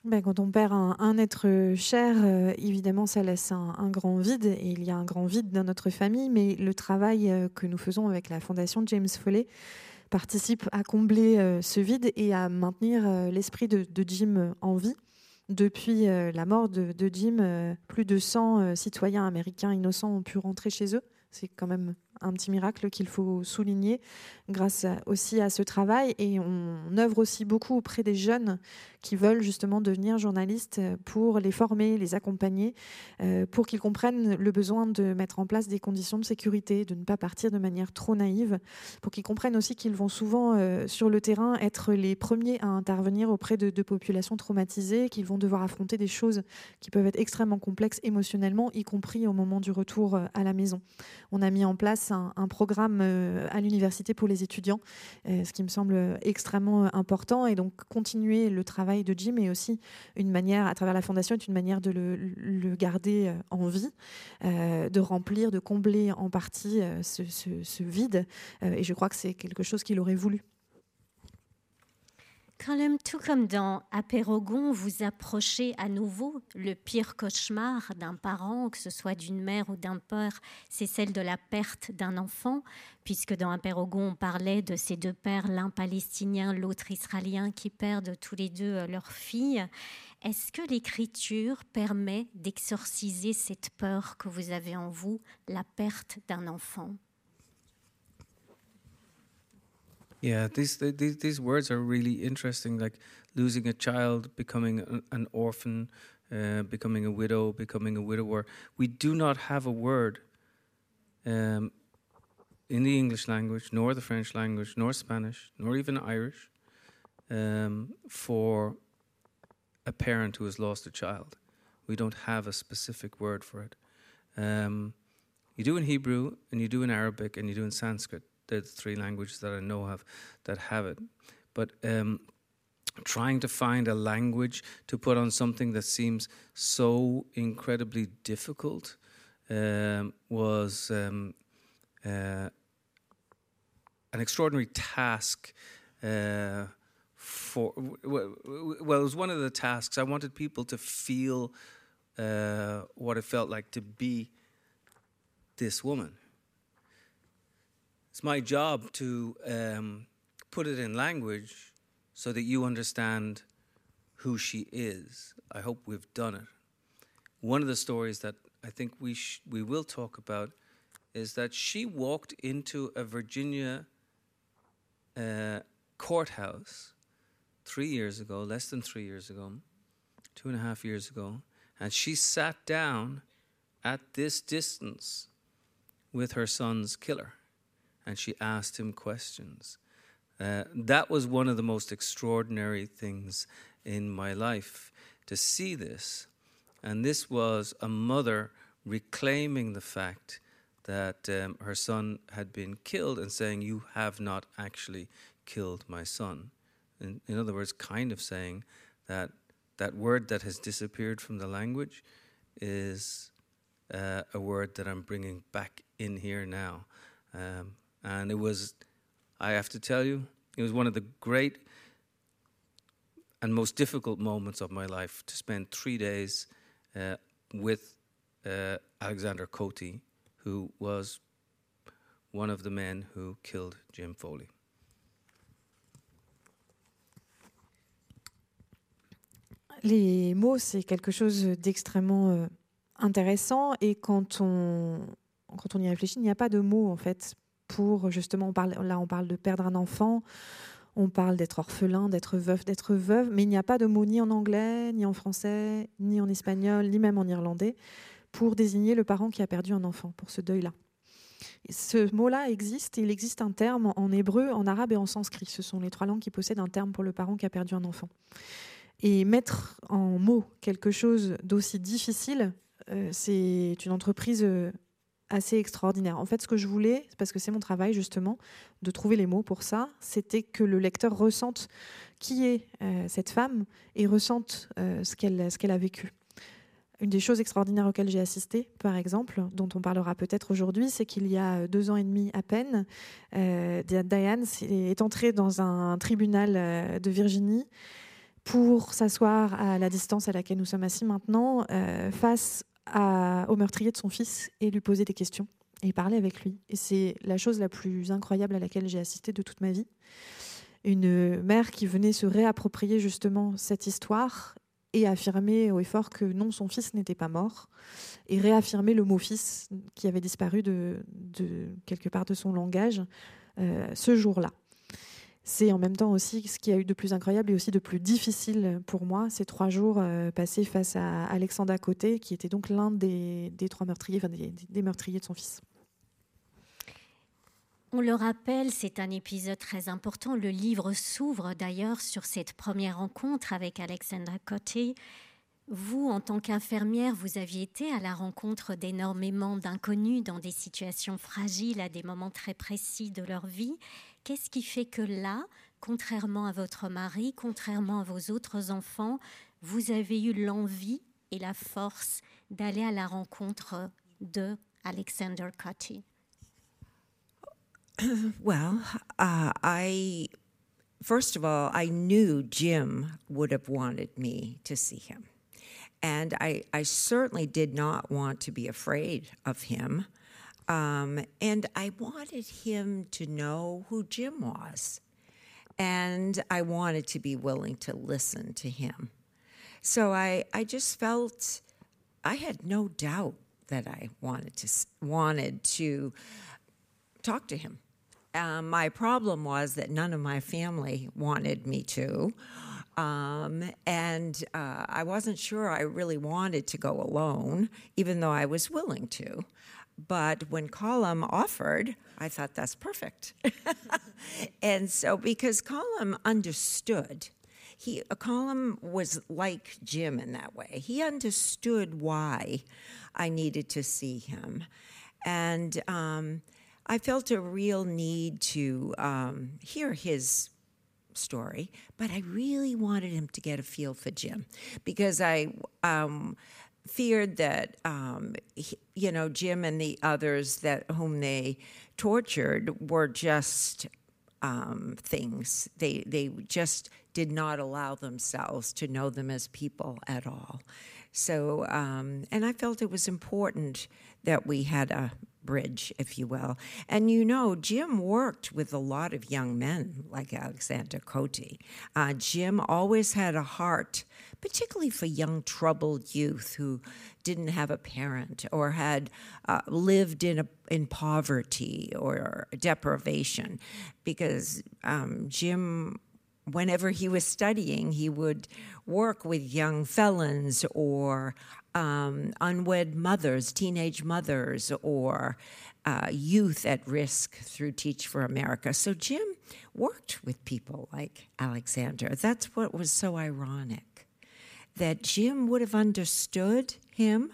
Ben, quand on perd un, être cher, euh, évidemment, ça laisse un, grand vide, et il y a un grand vide dans notre famille, mais le travail euh, que nous faisons avec la Fondation James Foley participe à combler ce vide et à maintenir l'esprit de, Jim en vie. Depuis la mort de, de Jim, plus de 100 citoyens américains innocents ont pu rentrer chez eux. C'est quand même un petit miracle qu'il faut souligner grâce aussi à ce travail. Et on œuvre aussi beaucoup auprès des jeunes qui veulent justement devenir journalistes pour les former, les accompagner, euh, pour qu'ils comprennent le besoin de mettre en place des conditions de sécurité, de ne pas partir de manière trop naïve, pour qu'ils comprennent aussi qu'ils vont souvent euh, sur le terrain être les premiers à intervenir auprès de, populations traumatisées, qu'ils vont devoir affronter des choses qui peuvent être extrêmement complexes émotionnellement, y compris au moment du retour euh, à la maison. On a mis en place un, programme euh, à l'université pour les étudiants, euh, ce qui me semble extrêmement euh, important. Et donc, continuer le travail de Jim est aussi une manière, à travers la fondation, est une manière de le, garder en vie, de remplir, de combler en partie ce vide. et je crois que c'est quelque chose qu'il aurait voulu. Quand même, tout comme dans Apérogon, vous approchez à nouveau le pire cauchemar d'un parent, que ce soit d'une mère ou d'un père, c'est celle de la perte d'un enfant, puisque dans Apérogon, on parlait de ces deux pères, l'un palestinien, l'autre israélien, qui perdent tous les deux euh, leur fille. Est-ce que l'écriture permet d'exorciser cette peur que vous avez en vous, la perte d'un enfant? Yeah, these, these these words are really interesting. Like losing a child, becoming an orphan, uh, becoming a widow, becoming a widower. We do not have a word um, in the English language, nor the French language, nor Spanish, nor even Irish, um, for a parent who has lost a child. We don't have a specific word for it. Um, you do in Hebrew, and you do in Arabic, and you do in Sanskrit the three languages that I know have that have it. But um, trying to find a language to put on something that seems so incredibly difficult um, was um, uh, an extraordinary task. Uh, for well, it was one of the tasks. I wanted people to feel uh, what it felt like to be this woman it's my job to um, put it in language so that you understand who she is. I hope we've done it. One of the stories that I think we sh- we will talk about is that she walked into a Virginia uh, courthouse three years ago, less than three years ago, two and a half years ago, and she sat down at this distance with her son's killer and she asked him questions. Uh, that was one of the most extraordinary things in my life to see this. And this was a mother reclaiming the fact that um, her son had been killed and saying, You have not actually killed my son. In, in other words, kind of saying that that word that has disappeared from the language is uh, a word that I'm bringing back in here now. Um, and it was, I have to tell you, it was one of the great and most difficult moments of my life to spend three days uh, with uh, Alexander Cote, who was one of the men who killed Jim Foley. Les mots, c'est quelque chose d'extrêmement euh, intéressant et quand on, quand on y réfléchit, il n'y a pas de mots en fait pour justement, on parle, là on parle de perdre un enfant, on parle d'être orphelin, d'être veuf, d'être veuve, mais il n'y a pas de mot ni en anglais, ni en français, ni en espagnol, ni même en irlandais pour désigner le parent qui a perdu un enfant, pour ce deuil-là. Ce mot-là existe, il existe un terme en hébreu, en arabe et en sanskrit. Ce sont les trois langues qui possèdent un terme pour le parent qui a perdu un enfant. Et mettre en mots quelque chose d'aussi difficile, euh, c'est une entreprise euh, assez extraordinaire. En fait, ce que je voulais, parce que c'est mon travail justement, de trouver les mots pour ça, c'était que le lecteur ressente qui est euh, cette femme et ressente euh, ce qu'elle a vécu. Une des choses extraordinaires auxquelles j'ai assisté, par exemple, dont on parlera peut-être aujourd'hui, c'est qu'il y a deux ans et demi à peine, euh, Diane est entrée dans un tribunal de Virginie pour s'asseoir à la distance à laquelle nous sommes assis maintenant, face au meurtrier de son fils et lui poser des questions et parler avec lui. Et c'est la chose la plus incroyable à laquelle j'ai assisté de toute ma vie. Une mère qui venait se réapproprier justement cette histoire et affirmer au effort que non, son fils n'était pas mort, et réaffirmer le mot fils qui avait disparu de, quelque part de son langage euh, ce jour-là. C'est en même temps aussi ce qui a eu de plus incroyable et aussi de plus difficile pour moi, ces trois jours euh, passés face à Alexandre Côté, qui était donc l'un des, trois meurtriers, des meurtriers de son fils. On le rappelle, c'est un épisode très important. Le livre s'ouvre d'ailleurs sur cette première rencontre avec Alexandra Coté. Vous, en tant qu'infirmière, vous aviez été à la rencontre d'énormément d'inconnus dans des situations fragiles, à des moments très précis de leur vie. Qu'est-ce qui fait que là, contrairement à votre mari, contrairement à vos autres enfants, vous avez eu l'envie et la force d'aller à la rencontre de Alexander Coty well, uh, I first of all, I knew Jim would have wanted me to see him. And I, I certainly did not want to be afraid of him. Um, and I wanted him to know who Jim was. And I wanted to be willing to listen to him. So I, I just felt I had no doubt that I wanted to wanted to talk to him. Um, my problem was that none of my family wanted me to. Um, and uh, I wasn't sure I really wanted to go alone, even though I was willing to. But when Colum offered, I thought that's perfect. and so, because Colum understood, he Colum was like Jim in that way. He understood why I needed to see him, and um, I felt a real need to um, hear his story, but I really wanted him to get a feel for Jim because I um, feared that um, he, you know Jim and the others that whom they tortured were just um, things. They they just did not allow themselves to know them as people at all. So, um, and I felt it was important that we had a bridge, if you will. And you know, Jim worked with a lot of young men like Alexander Cote. Uh, Jim always had a heart, particularly for young, troubled youth who didn't have a parent or had uh, lived in a, in poverty or deprivation, because um, Jim whenever he was studying, he would work with young felons or um, unwed mothers, teenage mothers, or uh, youth at risk through Teach for America. So Jim worked with people like Alexander. That's what was so ironic that Jim would have understood him.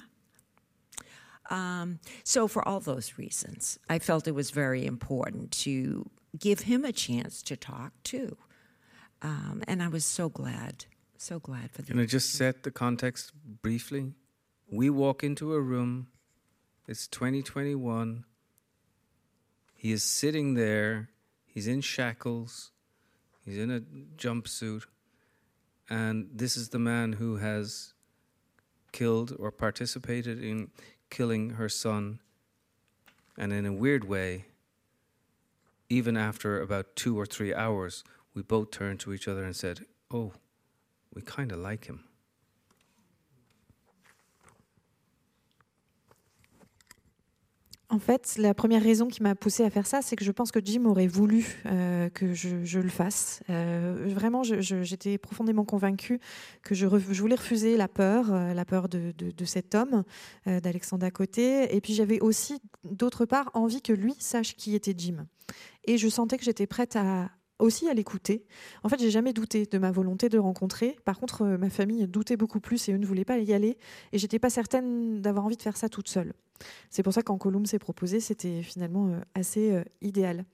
Um, so, for all those reasons, I felt it was very important to give him a chance to talk too. Um, and I was so glad, so glad for that. Can I just set the context briefly? We walk into a room, it's 2021. He is sitting there, he's in shackles, he's in a jumpsuit, and this is the man who has killed or participated in killing her son. And in a weird way, even after about two or three hours, we both turned to each other and said, Oh, we kind of like him. En fait, la première raison qui m'a poussée à faire ça, c'est que je pense que Jim aurait voulu euh, que je, le fasse. Euh, vraiment, j'étais profondément convaincue que je, voulais refuser la peur, euh, la peur de, cet homme, d'Alexandre à côté. Et puis j'avais aussi, d'autre part, envie que lui sache qui était Jim. Et je sentais que j'étais prête à, aussi à l'écouter. En fait, j'ai jamais douté de ma volonté de rencontrer. Par contre, euh, ma famille doutait beaucoup plus et eux ne voulaient pas y aller. Et j'étais pas certaine d'avoir envie de faire ça toute seule. C'est pour ça quand Colombe s'est proposé, c'était finalement euh, assez euh, idéal.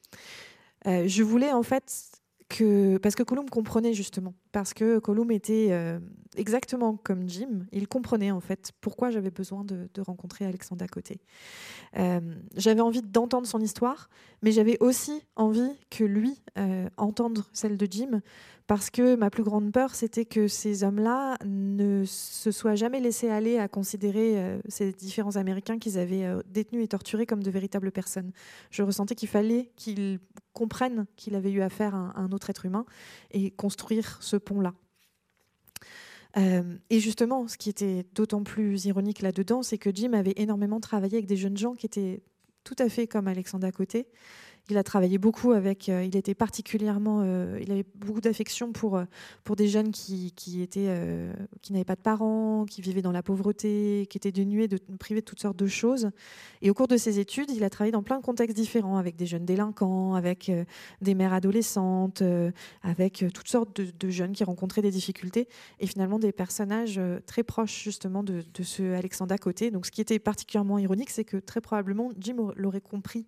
je voulais en fait que, parce que Colombe comprenait justement parce que Colum était euh, exactement comme Jim. Il comprenait en fait pourquoi j'avais besoin de, rencontrer Alexandre à côté. Euh, j'avais envie d'entendre son histoire, mais j'avais aussi envie que lui euh, entende celle de Jim, parce que ma plus grande peur, c'était que ces hommes-là ne se soient jamais laissés aller à considérer ces différents Américains qu'ils avaient détenus et torturés comme de véritables personnes. Je ressentais qu'il fallait qu'ils comprennent qu'il avait eu affaire à un autre être humain et construire ce pont-là. Euh, et justement, ce qui était d'autant plus ironique là-dedans, c'est que Jim avait énormément travaillé avec des jeunes gens qui étaient tout à fait comme Alexandre à côté, il a travaillé beaucoup avec. Euh, il était particulièrement. Euh, il avait beaucoup d'affection pour euh, pour des jeunes qui, qui étaient qui n'avaient pas de parents, qui vivaient dans la pauvreté, qui étaient dénués, de, privés de toutes sortes de choses. Et au cours de ses études, il a travaillé dans plein de contextes différents, avec des jeunes délinquants, avec des mères adolescentes, avec toutes sortes de, jeunes qui rencontraient des difficultés, et finalement des personnages très proches justement de, de ce Alexandre à côté. Donc, ce qui était particulièrement ironique, c'est que très probablement Jim l'aurait compris,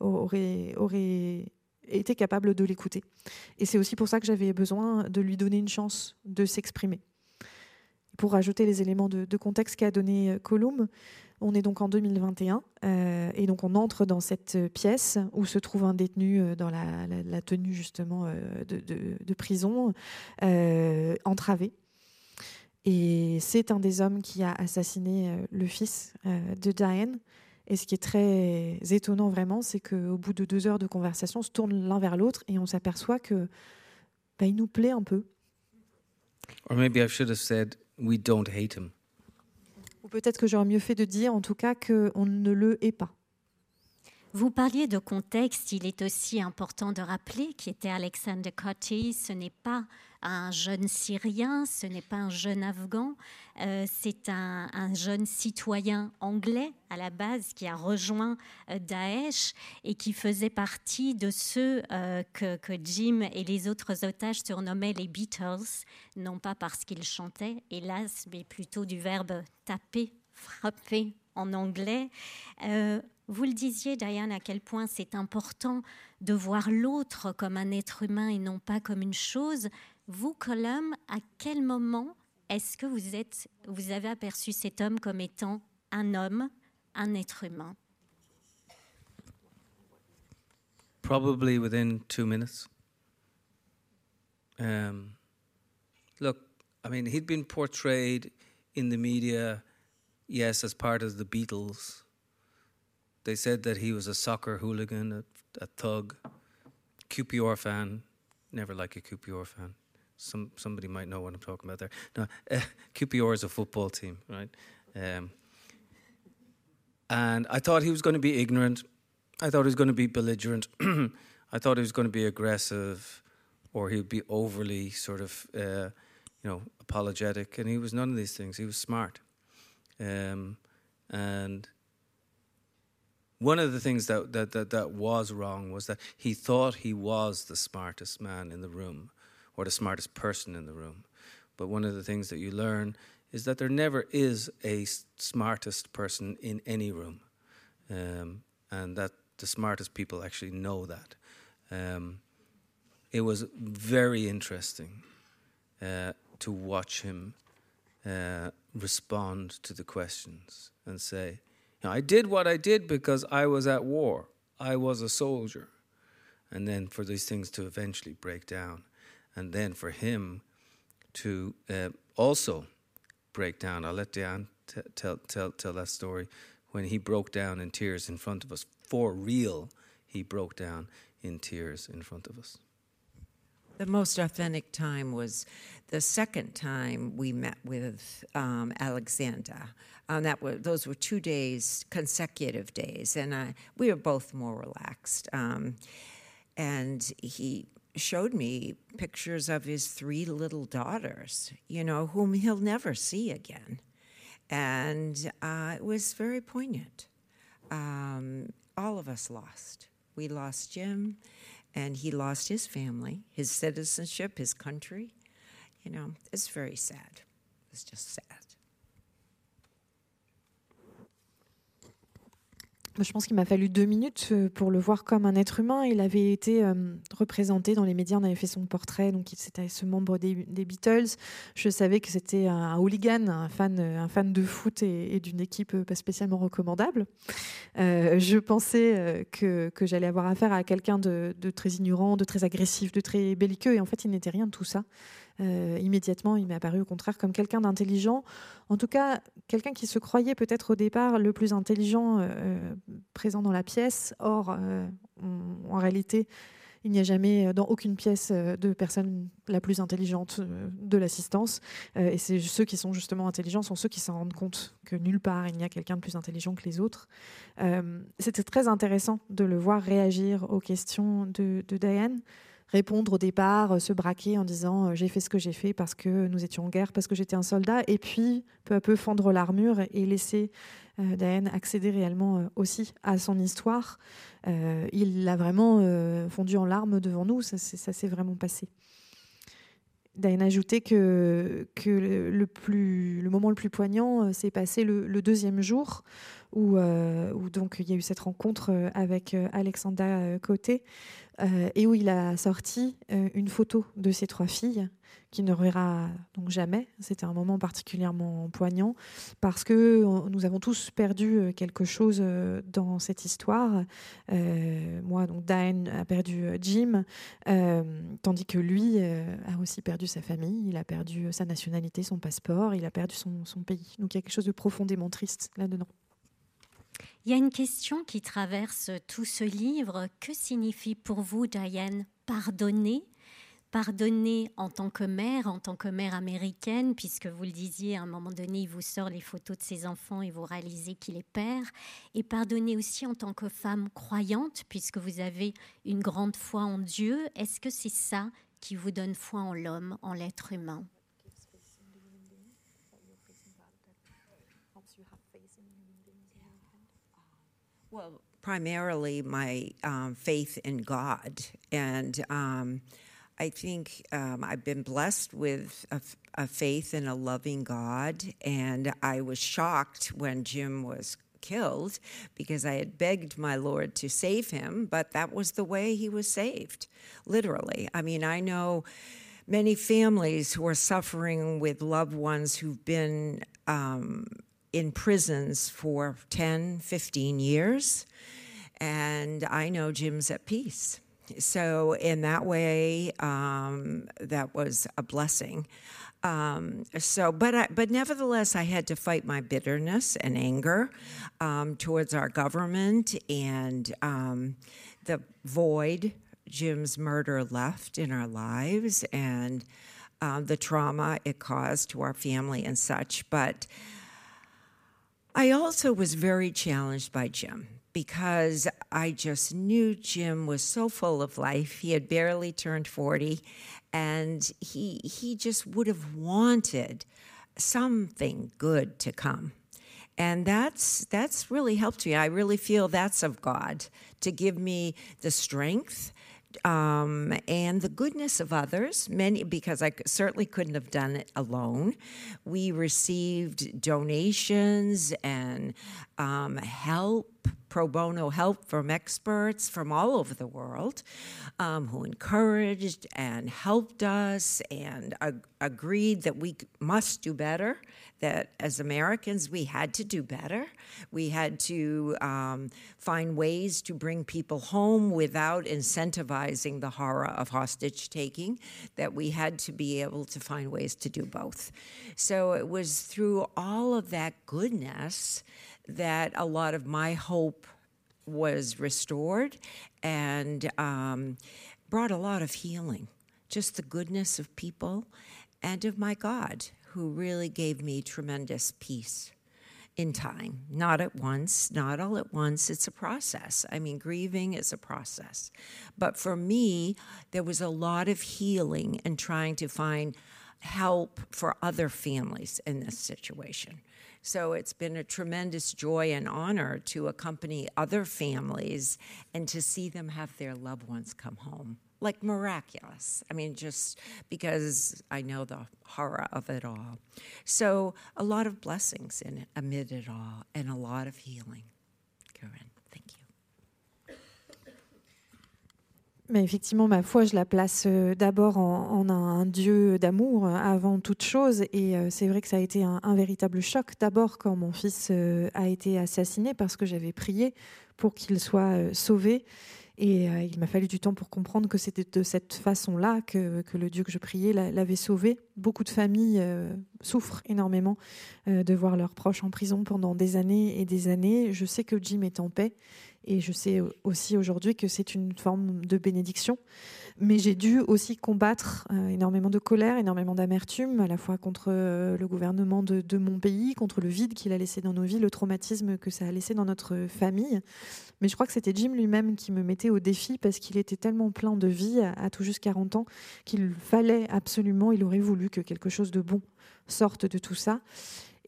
aurait aurait été capable de l'écouter. Et c'est aussi pour ça que j'avais besoin de lui donner une chance de s'exprimer. Pour rajouter les éléments de, contexte qu'a donné euh, Colum, on est donc en 2021 euh, et donc on entre dans cette pièce où se trouve un détenu euh, dans la, tenue justement de, prison, entravé. Et c'est un des hommes qui a assassiné le fils de Diane. Et ce qui est très étonnant vraiment, c'est qu'au bout de deux heures de conversation, on se tourne l'un vers l'autre et on s'aperçoit que bah, il nous plaît un peu. Or maybe I should have said we don't hate him. Ou peut-être que j'aurais mieux fait de dire, en tout cas, qu'on ne le hait pas. Vous parliez de contexte, il est aussi important de rappeler qui était Alexander Coty, ce n'est pas un jeune Syrien, ce n'est pas un jeune Afghan, euh, c'est un, jeune citoyen anglais à la base qui a rejoint euh, Daesh et qui faisait partie de ceux euh, que, que, Jim et les autres otages surnommaient les Beatles, non pas parce qu'ils chantaient, hélas, mais plutôt du verbe taper, frapper en anglais. Vous le disiez, Diane, à quel point c'est important de voir l'autre comme un être humain et non pas comme une chose. Vous, Colum, à quel moment est-ce que vous, êtes, vous avez aperçu cet homme comme étant un homme, un être humain Probably within two minutes. Um, look, I mean, he'd been portrayed in the media, yes, as part of the Beatles. They said that he was a soccer hooligan, a, a thug, QPR fan. Never like a QPR fan. Some somebody might know what I'm talking about there. No, uh, QPR is a football team, right? Um, and I thought he was going to be ignorant. I thought he was going to be belligerent. I thought he was going to be aggressive, or he would be overly sort of, uh, you know, apologetic. And he was none of these things. He was smart, um, and one of the things that, that, that, that was wrong was that he thought he was the smartest man in the room or the smartest person in the room. But one of the things that you learn is that there never is a smartest person in any room, um, and that the smartest people actually know that. Um, it was very interesting uh, to watch him uh, respond to the questions and say, I did what I did because I was at war. I was a soldier. And then for these things to eventually break down. And then for him to uh, also break down. I'll let Dan t- tell, tell, tell that story. When he broke down in tears in front of us, for real, he broke down in tears in front of us. The most authentic time was the second time we met with um, Alexander. Um, that were those were two days, consecutive days, and I, we were both more relaxed. Um, and he showed me pictures of his three little daughters, you know, whom he'll never see again, and uh, it was very poignant. Um, all of us lost. We lost Jim, and he lost his family, his citizenship, his country. You know, it's very sad. It's just sad. Je pense qu'il m'a fallu deux minutes euh, pour le voir comme un être humain. Il avait été euh, représenté dans les médias, on avait fait son portrait, donc c'était ce membre des, Beatles. Je savais que c'était un, hooligan, un fan, un fan de foot et, d'une équipe pas spécialement recommandable. Euh, je pensais que, j'allais avoir affaire à quelqu'un de, très ignorant, de très agressif, de très belliqueux, et en fait, il n'était rien de tout ça. Euh, immédiatement, il m'est apparu au contraire comme quelqu'un d'intelligent, en tout cas quelqu'un qui se croyait peut-être au départ le plus intelligent euh, présent dans la pièce. Or, euh, en réalité, il n'y a jamais dans aucune pièce de personne la plus intelligente de l'assistance. et c'est ceux qui sont justement intelligents sont ceux qui s'en rendent compte que nulle part il n'y a quelqu'un de plus intelligent que les autres. C'était très intéressant de le voir réagir aux questions de, de Diane répondre au départ, euh, se braquer en disant euh, j'ai fait ce que j'ai fait parce que nous étions en guerre, parce que j'étais un soldat, et puis peu à peu fendre l'armure et laisser euh, accéder réellement aussi à son histoire. il l'a vraiment fondu en larmes devant nous, ça, s'est vraiment passé. Diane a ajouté que, que le moment le plus poignant s'est passé le, deuxième jour, où, où, donc il y a eu cette rencontre avec Alexandra Côté, euh, et où il a sorti euh, une photo de ses trois filles qui ne reverra donc jamais. C'était un moment particulièrement poignant parce que nous avons tous perdu euh, quelque chose dans cette histoire. moi, donc Diane a perdu Jim, tandis que lui a aussi perdu sa famille, il a perdu sa nationalité, son passeport, il a perdu son, son pays. Donc il y a quelque chose de profondément triste là-dedans. Il y a une question qui traverse tout ce livre. Que signifie pour vous, Diane, pardonner? Pardonner en tant que mère, en tant que mère américaine, puisque vous le disiez, à un moment donné, il vous sort les photos de ses enfants et vous réalisez qu'il est père. Et pardonner aussi en tant que femme croyante, puisque vous avez une grande foi en Dieu. Est-ce que c'est ça qui vous donne foi en l'homme, en l'être humain? Well, primarily my um, faith in God. And um, I think um, I've been blessed with a, a, faith in a loving God. And I was shocked when Jim was killed because I had begged my Lord to save him, but that was the way he was saved, literally. I mean, I know many families who are suffering with loved ones who've been um, in prisons for 10, 15 years. And I know Jim's at peace. So, in that way, um, that was a blessing. Um, so, but I, but nevertheless, I had to fight my bitterness and anger um, towards our government and um, the void Jim's murder left in our lives and uh, the trauma it caused to our family and such. But I also was very challenged by Jim because I just knew Jim was so full of life. He had barely turned 40 and he he just would have wanted something good to come. And that's that's really helped me. I really feel that's of God to give me the strength um, and the goodness of others, many because I certainly couldn't have done it alone. We received donations and um, help pro bono help from experts from all over the world um, who encouraged and helped us and ag- agreed that we must do better that as Americans we had to do better. We had to um, find ways to bring people home without incentivizing the horror of hostage taking, that we had to be able to find ways to do both. So it was through all of that goodness that a lot of my hope was restored and um, brought a lot of healing. Just the goodness of people and of my God who really gave me tremendous peace in time, not at once, not all at once. It's a process. I mean, grieving is a process. But for me, there was a lot of healing and trying to find help for other families in this situation. So it's been a tremendous joy and honor to accompany other families and to see them have their loved ones come home like miraculous. I mean, just because I know the horror of it all. So, a lot of blessings in it amid it all, and a lot of healing. Karen, Mais effectivement, ma foi, je la place euh, d'abord en, un, Dieu d'amour euh, avant toute chose. Et euh, c'est vrai que ça a été un, un véritable choc. D'abord quand mon fils a été assassiné parce que j'avais prié pour qu'il soit sauvé. Et il m'a fallu du temps pour comprendre que c'était de cette façon-là que, que le Dieu que je priais l'a- l'avait sauvé. Beaucoup de familles souffrent énormément de voir leurs proches en prison pendant des années et des années. Je sais que Jim est en paix. Et je sais aussi aujourd'hui que c'est une forme de bénédiction. Mais j'ai dû aussi combattre euh, énormément de colère, énormément d'amertume, à la fois contre euh, le gouvernement de, mon pays, contre le vide qu'il a laissé dans nos vies, le traumatisme que ça a laissé dans notre famille. Mais je crois que c'était Jim lui-même qui me mettait au défi parce qu'il était tellement plein de vie à tout juste 40 ans qu'il fallait absolument, il aurait voulu que quelque chose de bon sorte de tout ça.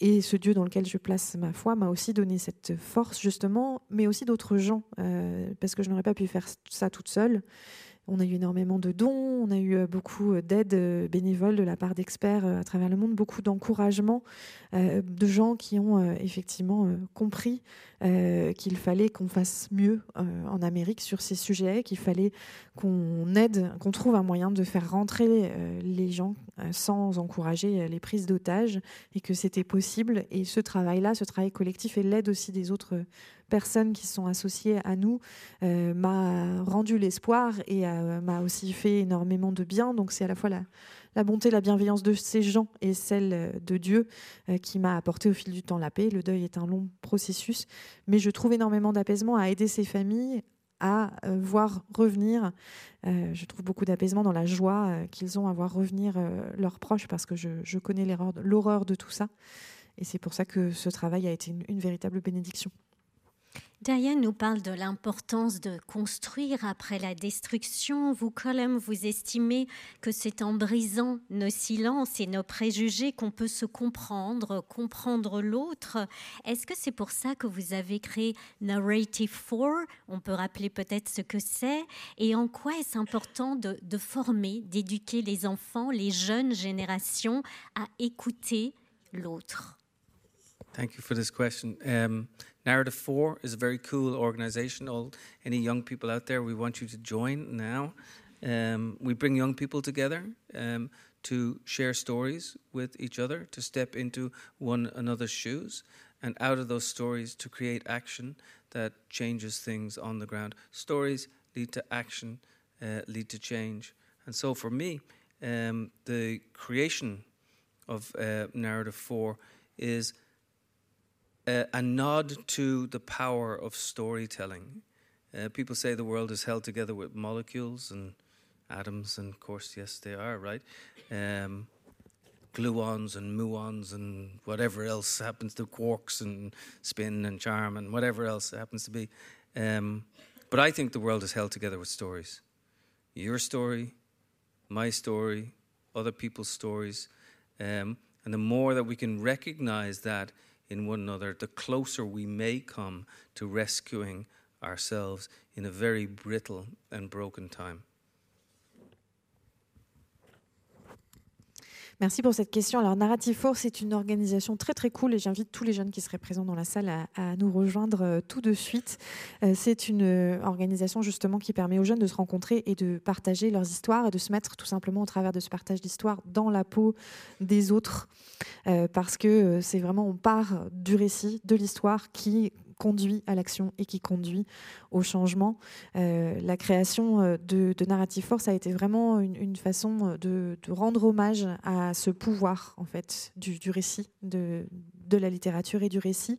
Et ce Dieu dans lequel je place ma foi m'a aussi donné cette force, justement, mais aussi d'autres gens, euh, parce que je n'aurais pas pu faire ça toute seule. On a eu énormément de dons, on a eu euh, beaucoup d'aides euh, bénévoles de la part d'experts euh, à travers le monde, beaucoup d'encouragement euh, de gens qui ont euh, effectivement euh, compris euh, qu'il fallait qu'on fasse mieux euh, en Amérique sur ces sujets, qu'il fallait qu'on aide, qu'on trouve un moyen de faire rentrer euh, les gens euh, sans encourager euh, les prises d'otages et que c'était possible. Et ce travail-là, ce travail collectif et l'aide aussi des autres personnes qui sont associées à nous euh, m'a rendu l'espoir et euh, m'a aussi fait énormément de bien. Donc c'est à la fois la, bonté, la bienveillance de ces gens et celle euh, de Dieu qui m'a apporté au fil du temps la paix. Le deuil est un long processus, mais je trouve énormément d'apaisement à aider ces familles à voir revenir. je trouve beaucoup d'apaisement dans la joie qu'ils ont à voir revenir leurs proches parce que je, connais l'horreur de tout ça. Et c'est pour ça que ce travail a été une véritable bénédiction. Diane nous parle de l'importance de construire après la destruction. Vous, Colin, vous estimez que c'est en brisant nos silences et nos préjugés qu'on peut se comprendre, comprendre l'autre. Est-ce que c'est pour ça que vous avez créé Narrative 4 On peut rappeler peut-être ce que c'est. Et en quoi est-ce important de, de former, d'éduquer les enfants, les jeunes générations à écouter l'autre? Thank you for this question. Um, Narrative 4 is a very cool organization. All any young people out there, we want you to join now. Um, we bring young people together um, to share stories with each other, to step into one another's shoes, and out of those stories to create action that changes things on the ground. Stories lead to action, uh, lead to change. And so for me, um, the creation of uh, Narrative 4 is a, a nod to the power of storytelling. Uh, people say the world is held together with molecules and atoms, and of course, yes, they are, right? Um, gluons and muons and whatever else happens to quarks and spin and charm and whatever else happens to be. Um, but I think the world is held together with stories. Your story, my story, other people's stories. Um, and the more that we can recognize that in one another, the closer we may come to rescuing ourselves in a very brittle and broken time. Merci pour cette question. Alors, Narrative Force est une organisation très très cool et j'invite tous les jeunes qui seraient présents dans la salle à, à nous rejoindre euh, tout de suite. Euh, c'est une euh, organisation justement qui permet aux jeunes de se rencontrer et de partager leurs histoires et de se mettre tout simplement au travers de ce partage d'histoires dans la peau des autres parce que c'est vraiment, on part du récit, de l'histoire qui conduit à l'action et qui conduit au changement. Euh, la création euh, de, Narrative Force a été vraiment une, façon de, de rendre hommage à ce pouvoir en fait du, récit, de la littérature et du récit.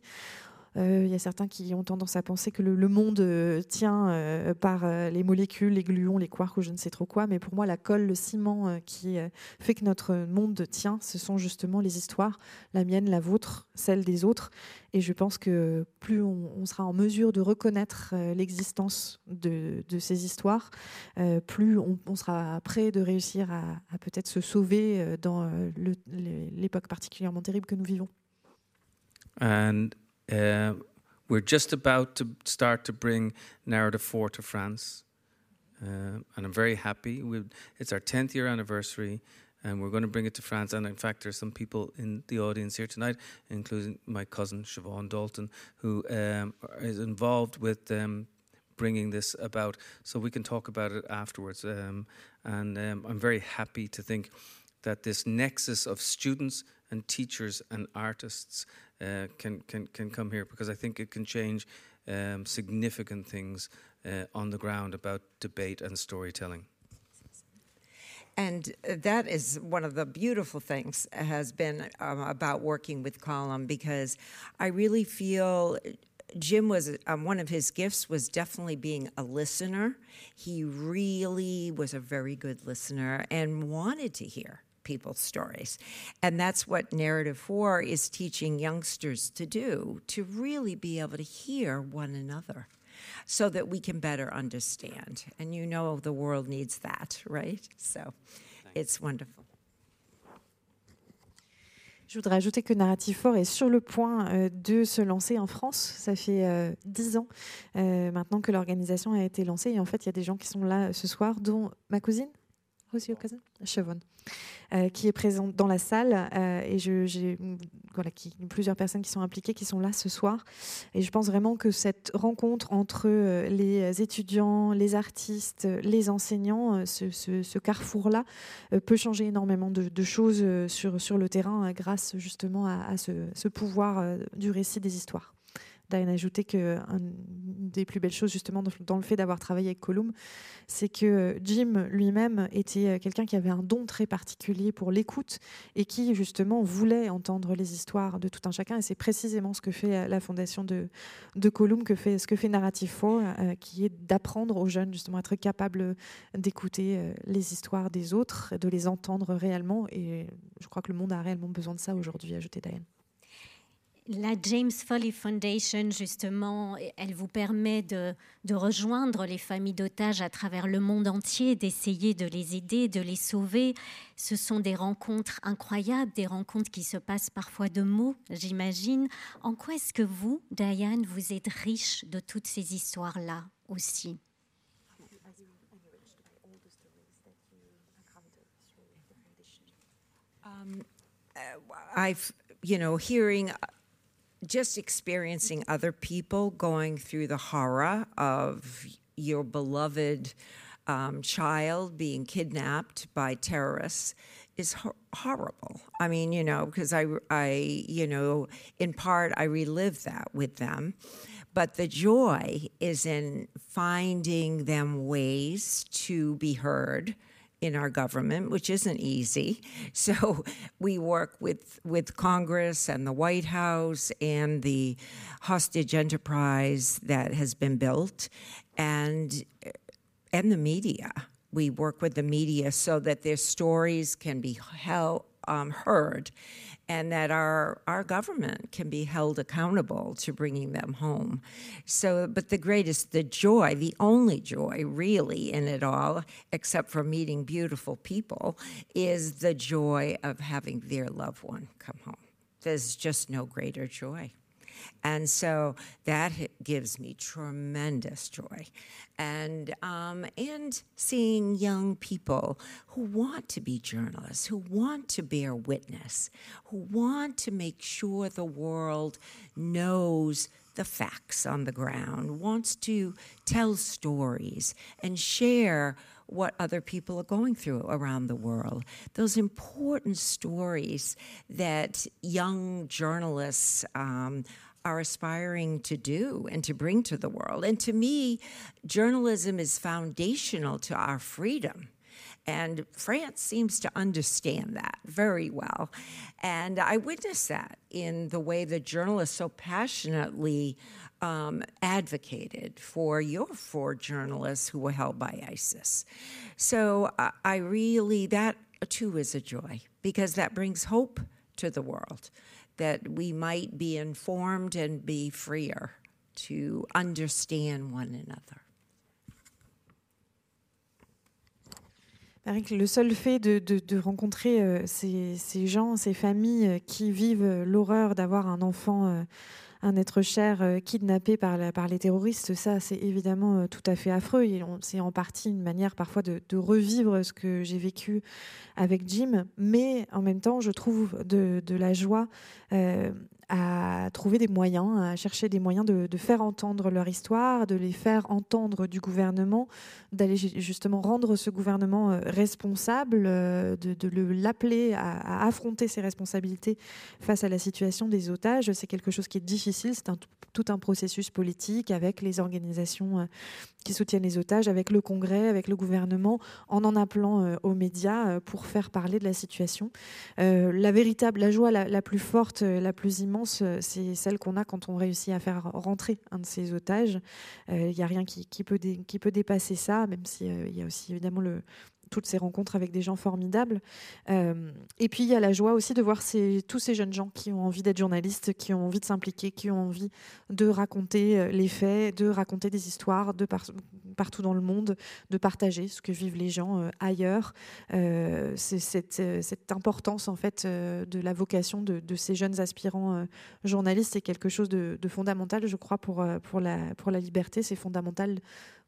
Euh, Il y a certains qui ont tendance à penser que le, monde euh, tient euh, par euh, les molécules, les gluons, les quarks ou je ne sais trop quoi, mais pour moi, la colle, le ciment euh, qui euh, fait que notre monde tient, ce sont justement les histoires, la mienne, la vôtre, celle des autres. Et je pense que plus on, sera en mesure de reconnaître euh, l'existence de, ces histoires, euh, plus on, sera prêt de réussir à, peut-être se sauver euh, dans euh, l'époque particulièrement terrible que nous vivons. Uh, we're just about to start to bring Narrative 4 to France. Uh, and I'm very happy. We've, it's our 10th year anniversary, and we're going to bring it to France. And in fact, there's some people in the audience here tonight, including my cousin Siobhan Dalton, who um, is involved with um, bringing this about. So we can talk about it afterwards. Um, and um, I'm very happy to think that this nexus of students and teachers and artists uh, can, can, can come here because I think it can change um, significant things uh, on the ground about debate and storytelling. And that is one of the beautiful things has been um, about working with Column because I really feel Jim was um, one of his gifts was definitely being a listener. He really was a very good listener and wanted to hear people's stories. And that's what Narrative 4 is teaching youngsters to do to really be able to hear one another so that we can better understand. And you know the world needs that, right? So it's wonderful. Je voudrais ajouter que Narrative 4 est sur le point euh, de se lancer en France. Ça fait euh, dix ans euh, maintenant que l'organisation a été lancée. Et en fait, il y a des gens qui sont là ce soir, dont ma cousine, Euh, qui est présente dans la salle. Euh, et j'ai plusieurs personnes qui sont impliquées, qui sont là ce soir. Et je pense vraiment que cette rencontre entre euh, les étudiants, les artistes, les enseignants, ce, carrefour-là, peut changer énormément de, choses sur, le terrain grâce justement à, ce pouvoir du récit des histoires. Diane a ajouté que une des plus belles choses justement dans le fait d'avoir travaillé avec Colum, c'est que Jim lui-même était euh, quelqu'un qui avait un don très particulier pour l'écoute et qui justement voulait entendre les histoires de tout un chacun. Et c'est précisément ce que fait euh, la fondation de, de Colum, ce que fait Narrative 4, euh, qui est d'apprendre aux jeunes justement à être capables d'écouter les histoires des autres, de les entendre réellement. Et je crois que le monde a réellement besoin de ça aujourd'hui, ajouté Diane. La James Foley Foundation, justement, elle vous permet de, rejoindre les familles d'otages à travers le monde entier, d'essayer de les aider, de les sauver. Ce sont des rencontres incroyables, des rencontres qui se passent parfois de mots, j'imagine. En quoi est-ce que vous, Diane, vous êtes riche de toutes ces histoires-là aussi? Um, uh, just experiencing other people going through the horror of your beloved um, child being kidnapped by terrorists is ho- horrible. I mean, you know, because I, I, you know, in part I relive that with them. But the joy is in finding them ways to be heard in our government, which isn't easy. So we work with, with Congress and the White House and the hostage enterprise that has been built and, and the media. We work with the media so that their stories can be held, um, heard and that our our government can be held accountable to bringing them home. So, but the greatest, the joy, the only joy really in it all, except for meeting beautiful people, is the joy of having their loved one come home. There's just no greater joy. And so that gives me tremendous joy. And, um, and seeing young people who want to be journalists, who want to bear witness, who want to make sure the world knows the facts on the ground, wants to tell stories and share what other people are going through around the world. Those important stories that young journalists um, are aspiring to do and to bring to the world. And to me, journalism is foundational to our freedom. And France seems to understand that very well. And I witnessed that in the way the journalists so passionately um, advocated for your four journalists who were held by ISIS. So uh, I really, that too is a joy because that brings hope to the world that we might be informed and be freer to understand one another. Le seul fait de, de, de rencontrer euh, ces, ces, gens, ces familles euh, qui vivent l'horreur d'avoir un enfant euh, un être cher euh, kidnappé par, les terroristes, ça c'est évidemment tout à fait affreux. C'est en partie une manière parfois de, revivre ce que j'ai vécu avec Jim. Mais en même temps, je trouve de, la joie à trouver des moyens, à chercher des moyens de, faire entendre leur histoire, de les faire entendre du gouvernement, d'aller justement rendre ce gouvernement euh, responsable, euh, de, l'appeler à, affronter ses responsabilités face à la situation des otages. C'est quelque chose qui est difficile, c'est tout un processus politique avec les organisations euh, qui soutiennent les otages, avec le Congrès, avec le gouvernement, en en appelant aux médias pour faire parler de la situation. la véritable, la joie la plus forte, la plus immense, euh, c'est celle qu'on a quand on réussit à faire rentrer un de ces otages. Il euh, n'y a rien qui, peut qui peut dépasser ça, même s'il euh, il y a aussi évidemment le, toutes ces rencontres avec des gens formidables. Euh, et puis il y a la joie aussi de voir tous ces jeunes gens qui ont envie d'être journalistes, qui ont envie de s'impliquer, qui ont envie de raconter euh, les faits, de raconter des histoires de partout dans le monde, de partager ce que vivent les gens euh, ailleurs. C'est cette, importance en fait de la vocation de, ces jeunes aspirants journalistes est quelque chose de, fondamental, je crois, pour la liberté. C'est fondamental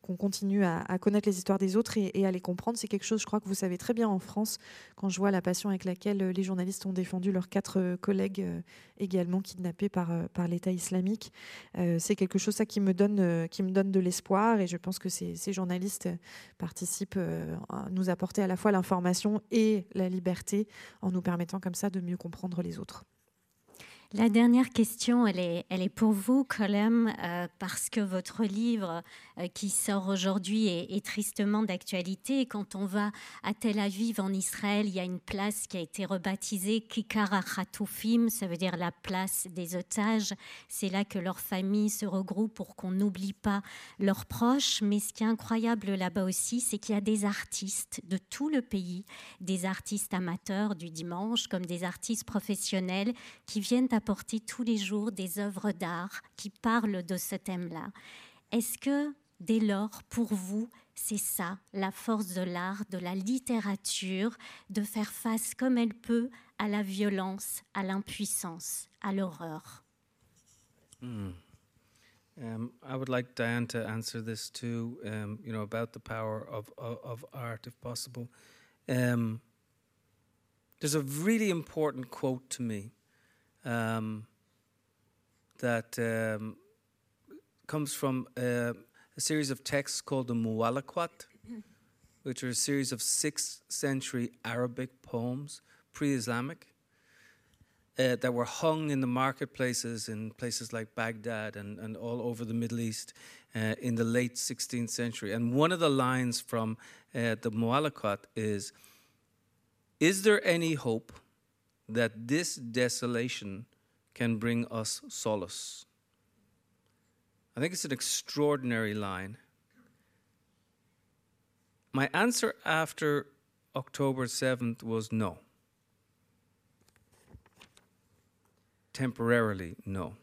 qu'on continue à, connaître les histoires des autres et, à les comprendre. C'est quelque chose, je crois, que vous savez très bien en France, quand je vois la passion avec laquelle euh, les journalistes ont défendu leurs quatre euh, collègues euh, également kidnappés par, l'État islamique. c'est quelque chose ça, qui, me donne, qui me donne de l'espoir et je pense que ces journalistes participent à nous apporter à la fois l'information et la liberté en nous permettant comme ça de mieux comprendre les autres. La dernière question, elle est, pour vous, Colem, euh, parce que votre livre euh, qui sort aujourd'hui est, tristement d'actualité. Quand on va à Tel Aviv, en Israël, il y a une place qui a été rebaptisée Kikar HaToufim, ça veut dire la place des otages. C'est là que leurs familles se regroupent pour qu'on n'oublie pas leurs proches. Mais ce qui est incroyable là-bas aussi, c'est qu'il y a des artistes de tout le pays, des artistes amateurs du dimanche comme des artistes professionnels qui viennent à apporter tous les jours des œuvres d'art qui parlent de ce thème-là. Est-ce que dès lors, pour vous, c'est ça, la force de l'art, de la littérature, de faire face comme elle peut à la violence, à l'impuissance, à l'horreur? Hmm. um, I would like Diane to answer this too, um, you know, about the power of, of, of art, if possible. Um, there's a really important quote to me um, that um, comes from uh, a series of texts called the Muwalakwat, which are a series of sixth century Arabic poems, pre Islamic. Uh, that were hung in the marketplaces in places like Baghdad and, and all over the Middle East uh, in the late 16th century. And one of the lines from uh, the Mu'alakat is Is there any hope that this desolation can bring us solace. I think it's an extraordinary line. My answer after October 7th was no. Temporarily, no.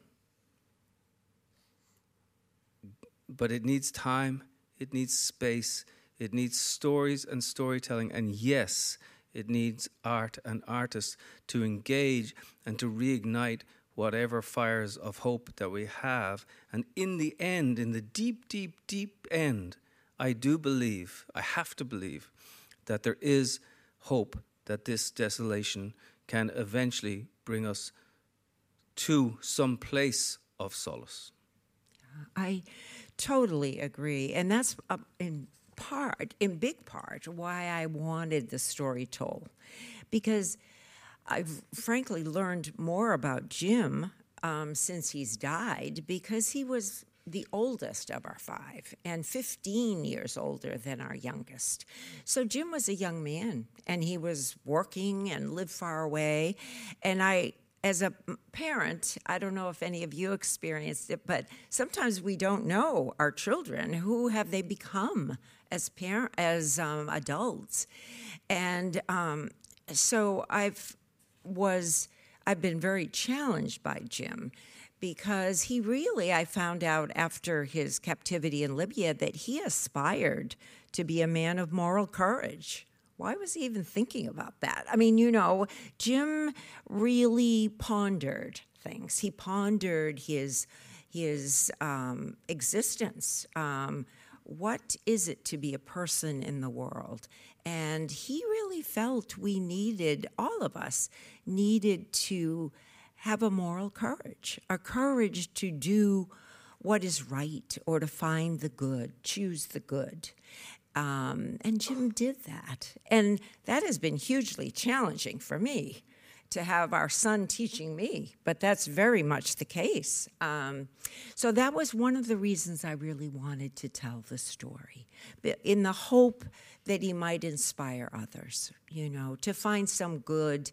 But it needs time, it needs space, it needs stories and storytelling, and yes, it needs art and artists to engage and to reignite whatever fires of hope that we have. And in the end, in the deep, deep, deep end, I do believe, I have to believe, that there is hope that this desolation can eventually bring us to some place of solace. I totally agree. And that's uh, in part, in big part, why I wanted the story told. Because I've frankly learned more about Jim um, since he's died because he was the oldest of our five and 15 years older than our youngest. So Jim was a young man and he was working and lived far away. And I, as a parent, I don't know if any of you experienced it, but sometimes we don't know our children. Who have they become as parent, as um, adults? And um, so I've was I've been very challenged by Jim because he really, I found out after his captivity in Libya that he aspired to be a man of moral courage. Why was he even thinking about that? I mean, you know, Jim really pondered things. He pondered his his um, existence. Um, what is it to be a person in the world? And he really felt we needed, all of us needed to have a moral courage, a courage to do what is right or to find the good, choose the good. Um, and Jim did that. And that has been hugely challenging for me to have our son teaching me, but that's very much the case. Um, so that was one of the reasons I really wanted to tell the story, in the hope that he might inspire others, you know, to find some good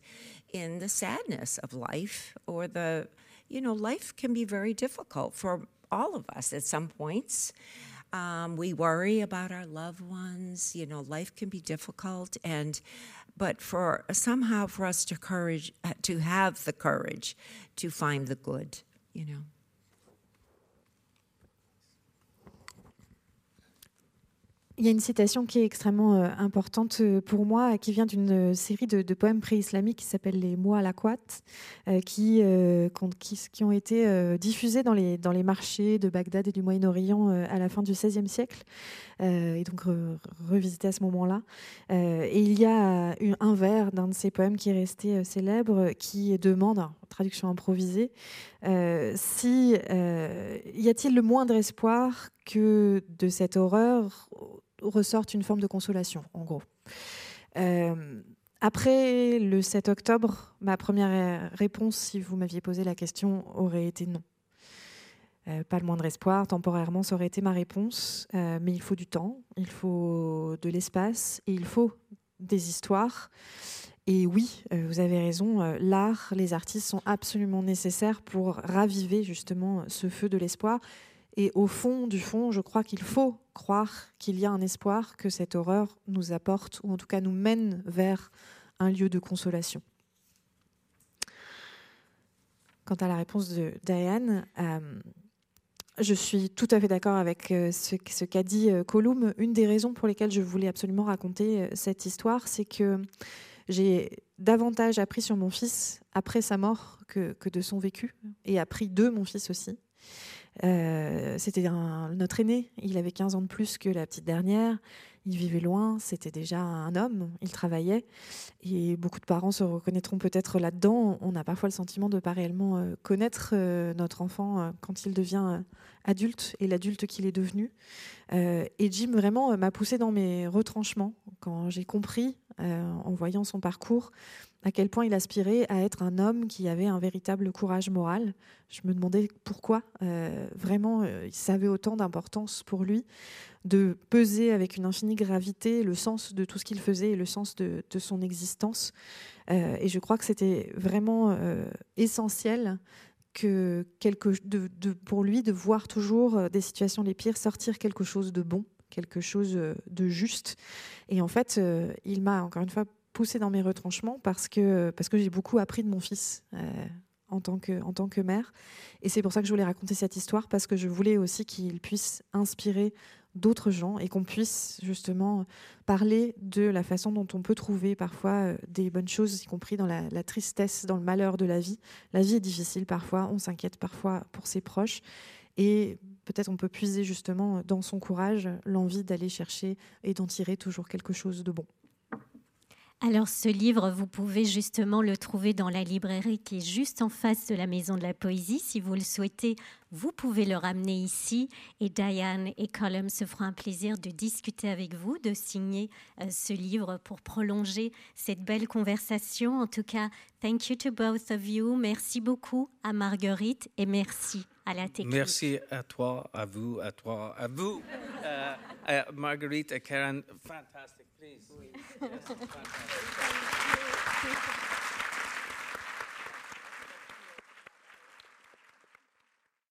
in the sadness of life or the, you know, life can be very difficult for all of us at some points. Um, we worry about our loved ones. You know, life can be difficult, and but for somehow for us to courage to have the courage to find the good. You know. Il y a une citation qui est extrêmement euh, importante euh, pour moi, qui vient d'une euh, série de, poèmes pré-islamiques qui s'appelle les Mots à la qui, ont été diffusés dans les, marchés de Bagdad et du Moyen-Orient à la fin du XVIe siècle, et donc revisités à ce moment-là. et il y a un vers d'un de ces poèmes qui est resté célèbre, qui demande, traduction improvisée, si y a-t-il le moindre espoir que de cette horreur ressorte une forme de consolation, en gros. Euh, après le 7 octobre, ma première réponse, si vous m'aviez posé la question, aurait été non. Euh, pas le moindre espoir, temporairement, ça aurait été ma réponse. Euh, mais il faut du temps, il faut de l'espace et il faut des histoires. Et oui, vous avez raison, l'art, les artistes sont absolument nécessaires pour raviver justement ce feu de l'espoir et au fond du fond, je crois qu'il faut croire qu'il y a un espoir que cette horreur nous apporte, ou en tout cas nous mène vers un lieu de consolation. Quant à la réponse de Diane, euh, je suis tout à fait d'accord avec euh, ce, qu'a dit euh, Colum. Une des raisons pour lesquelles je voulais absolument raconter cette histoire, c'est que j'ai davantage appris sur mon fils après sa mort que, que de son vécu, et appris de mon fils aussi. Euh, c'était notre aîné, il avait 15 ans de plus que la petite dernière, il vivait loin, c'était déjà un homme, il travaillait, et beaucoup de parents se reconnaîtront peut-être là-dedans. On a parfois le sentiment de ne pas réellement euh, connaître euh, notre enfant quand il devient adulte et l'adulte qu'il est devenu. et Jim vraiment m'a poussé dans mes retranchements quand j'ai compris, en voyant son parcours, à quel point il aspirait à être un homme qui avait un véritable courage moral. Je me demandais pourquoi euh, vraiment euh, il savait autant d'importance pour lui de peser avec une infinie gravité le sens de tout ce qu'il faisait et le sens de, son existence. Euh, et je crois que c'était vraiment essentiel que quelque, de, pour lui de voir toujours des situations les pires sortir quelque chose de bon quelque chose de juste. Et en fait, il m'a encore une fois poussé dans mes retranchements parce que, parce que j'ai beaucoup appris de mon fils euh, en, tant que, en tant que mère. Et c'est pour ça que je voulais raconter cette histoire, parce que je voulais aussi qu'il puisse inspirer d'autres gens et qu'on puisse justement parler de la façon dont on peut trouver parfois euh, des bonnes choses, y compris dans la, tristesse, dans le malheur de la vie. La vie est difficile parfois, on s'inquiète parfois pour ses proches. Et peut-être on peut puiser justement dans son courage l'envie d'aller chercher et d'en tirer toujours quelque chose de bon. Alors ce livre, vous pouvez justement le trouver dans la librairie qui est juste en face de la Maison de la Poésie. Si vous le souhaitez, vous pouvez le ramener ici et Diane et Colum se feront un plaisir de discuter avec vous, de signer euh, ce livre pour prolonger cette belle conversation. En tout cas, thank you to both of you. Merci beaucoup à Marguerite et merci à la technique. Merci à toi, à vous, à toi, à vous, euh, à Marguerite et Karen. Fantastique. Please. Yes,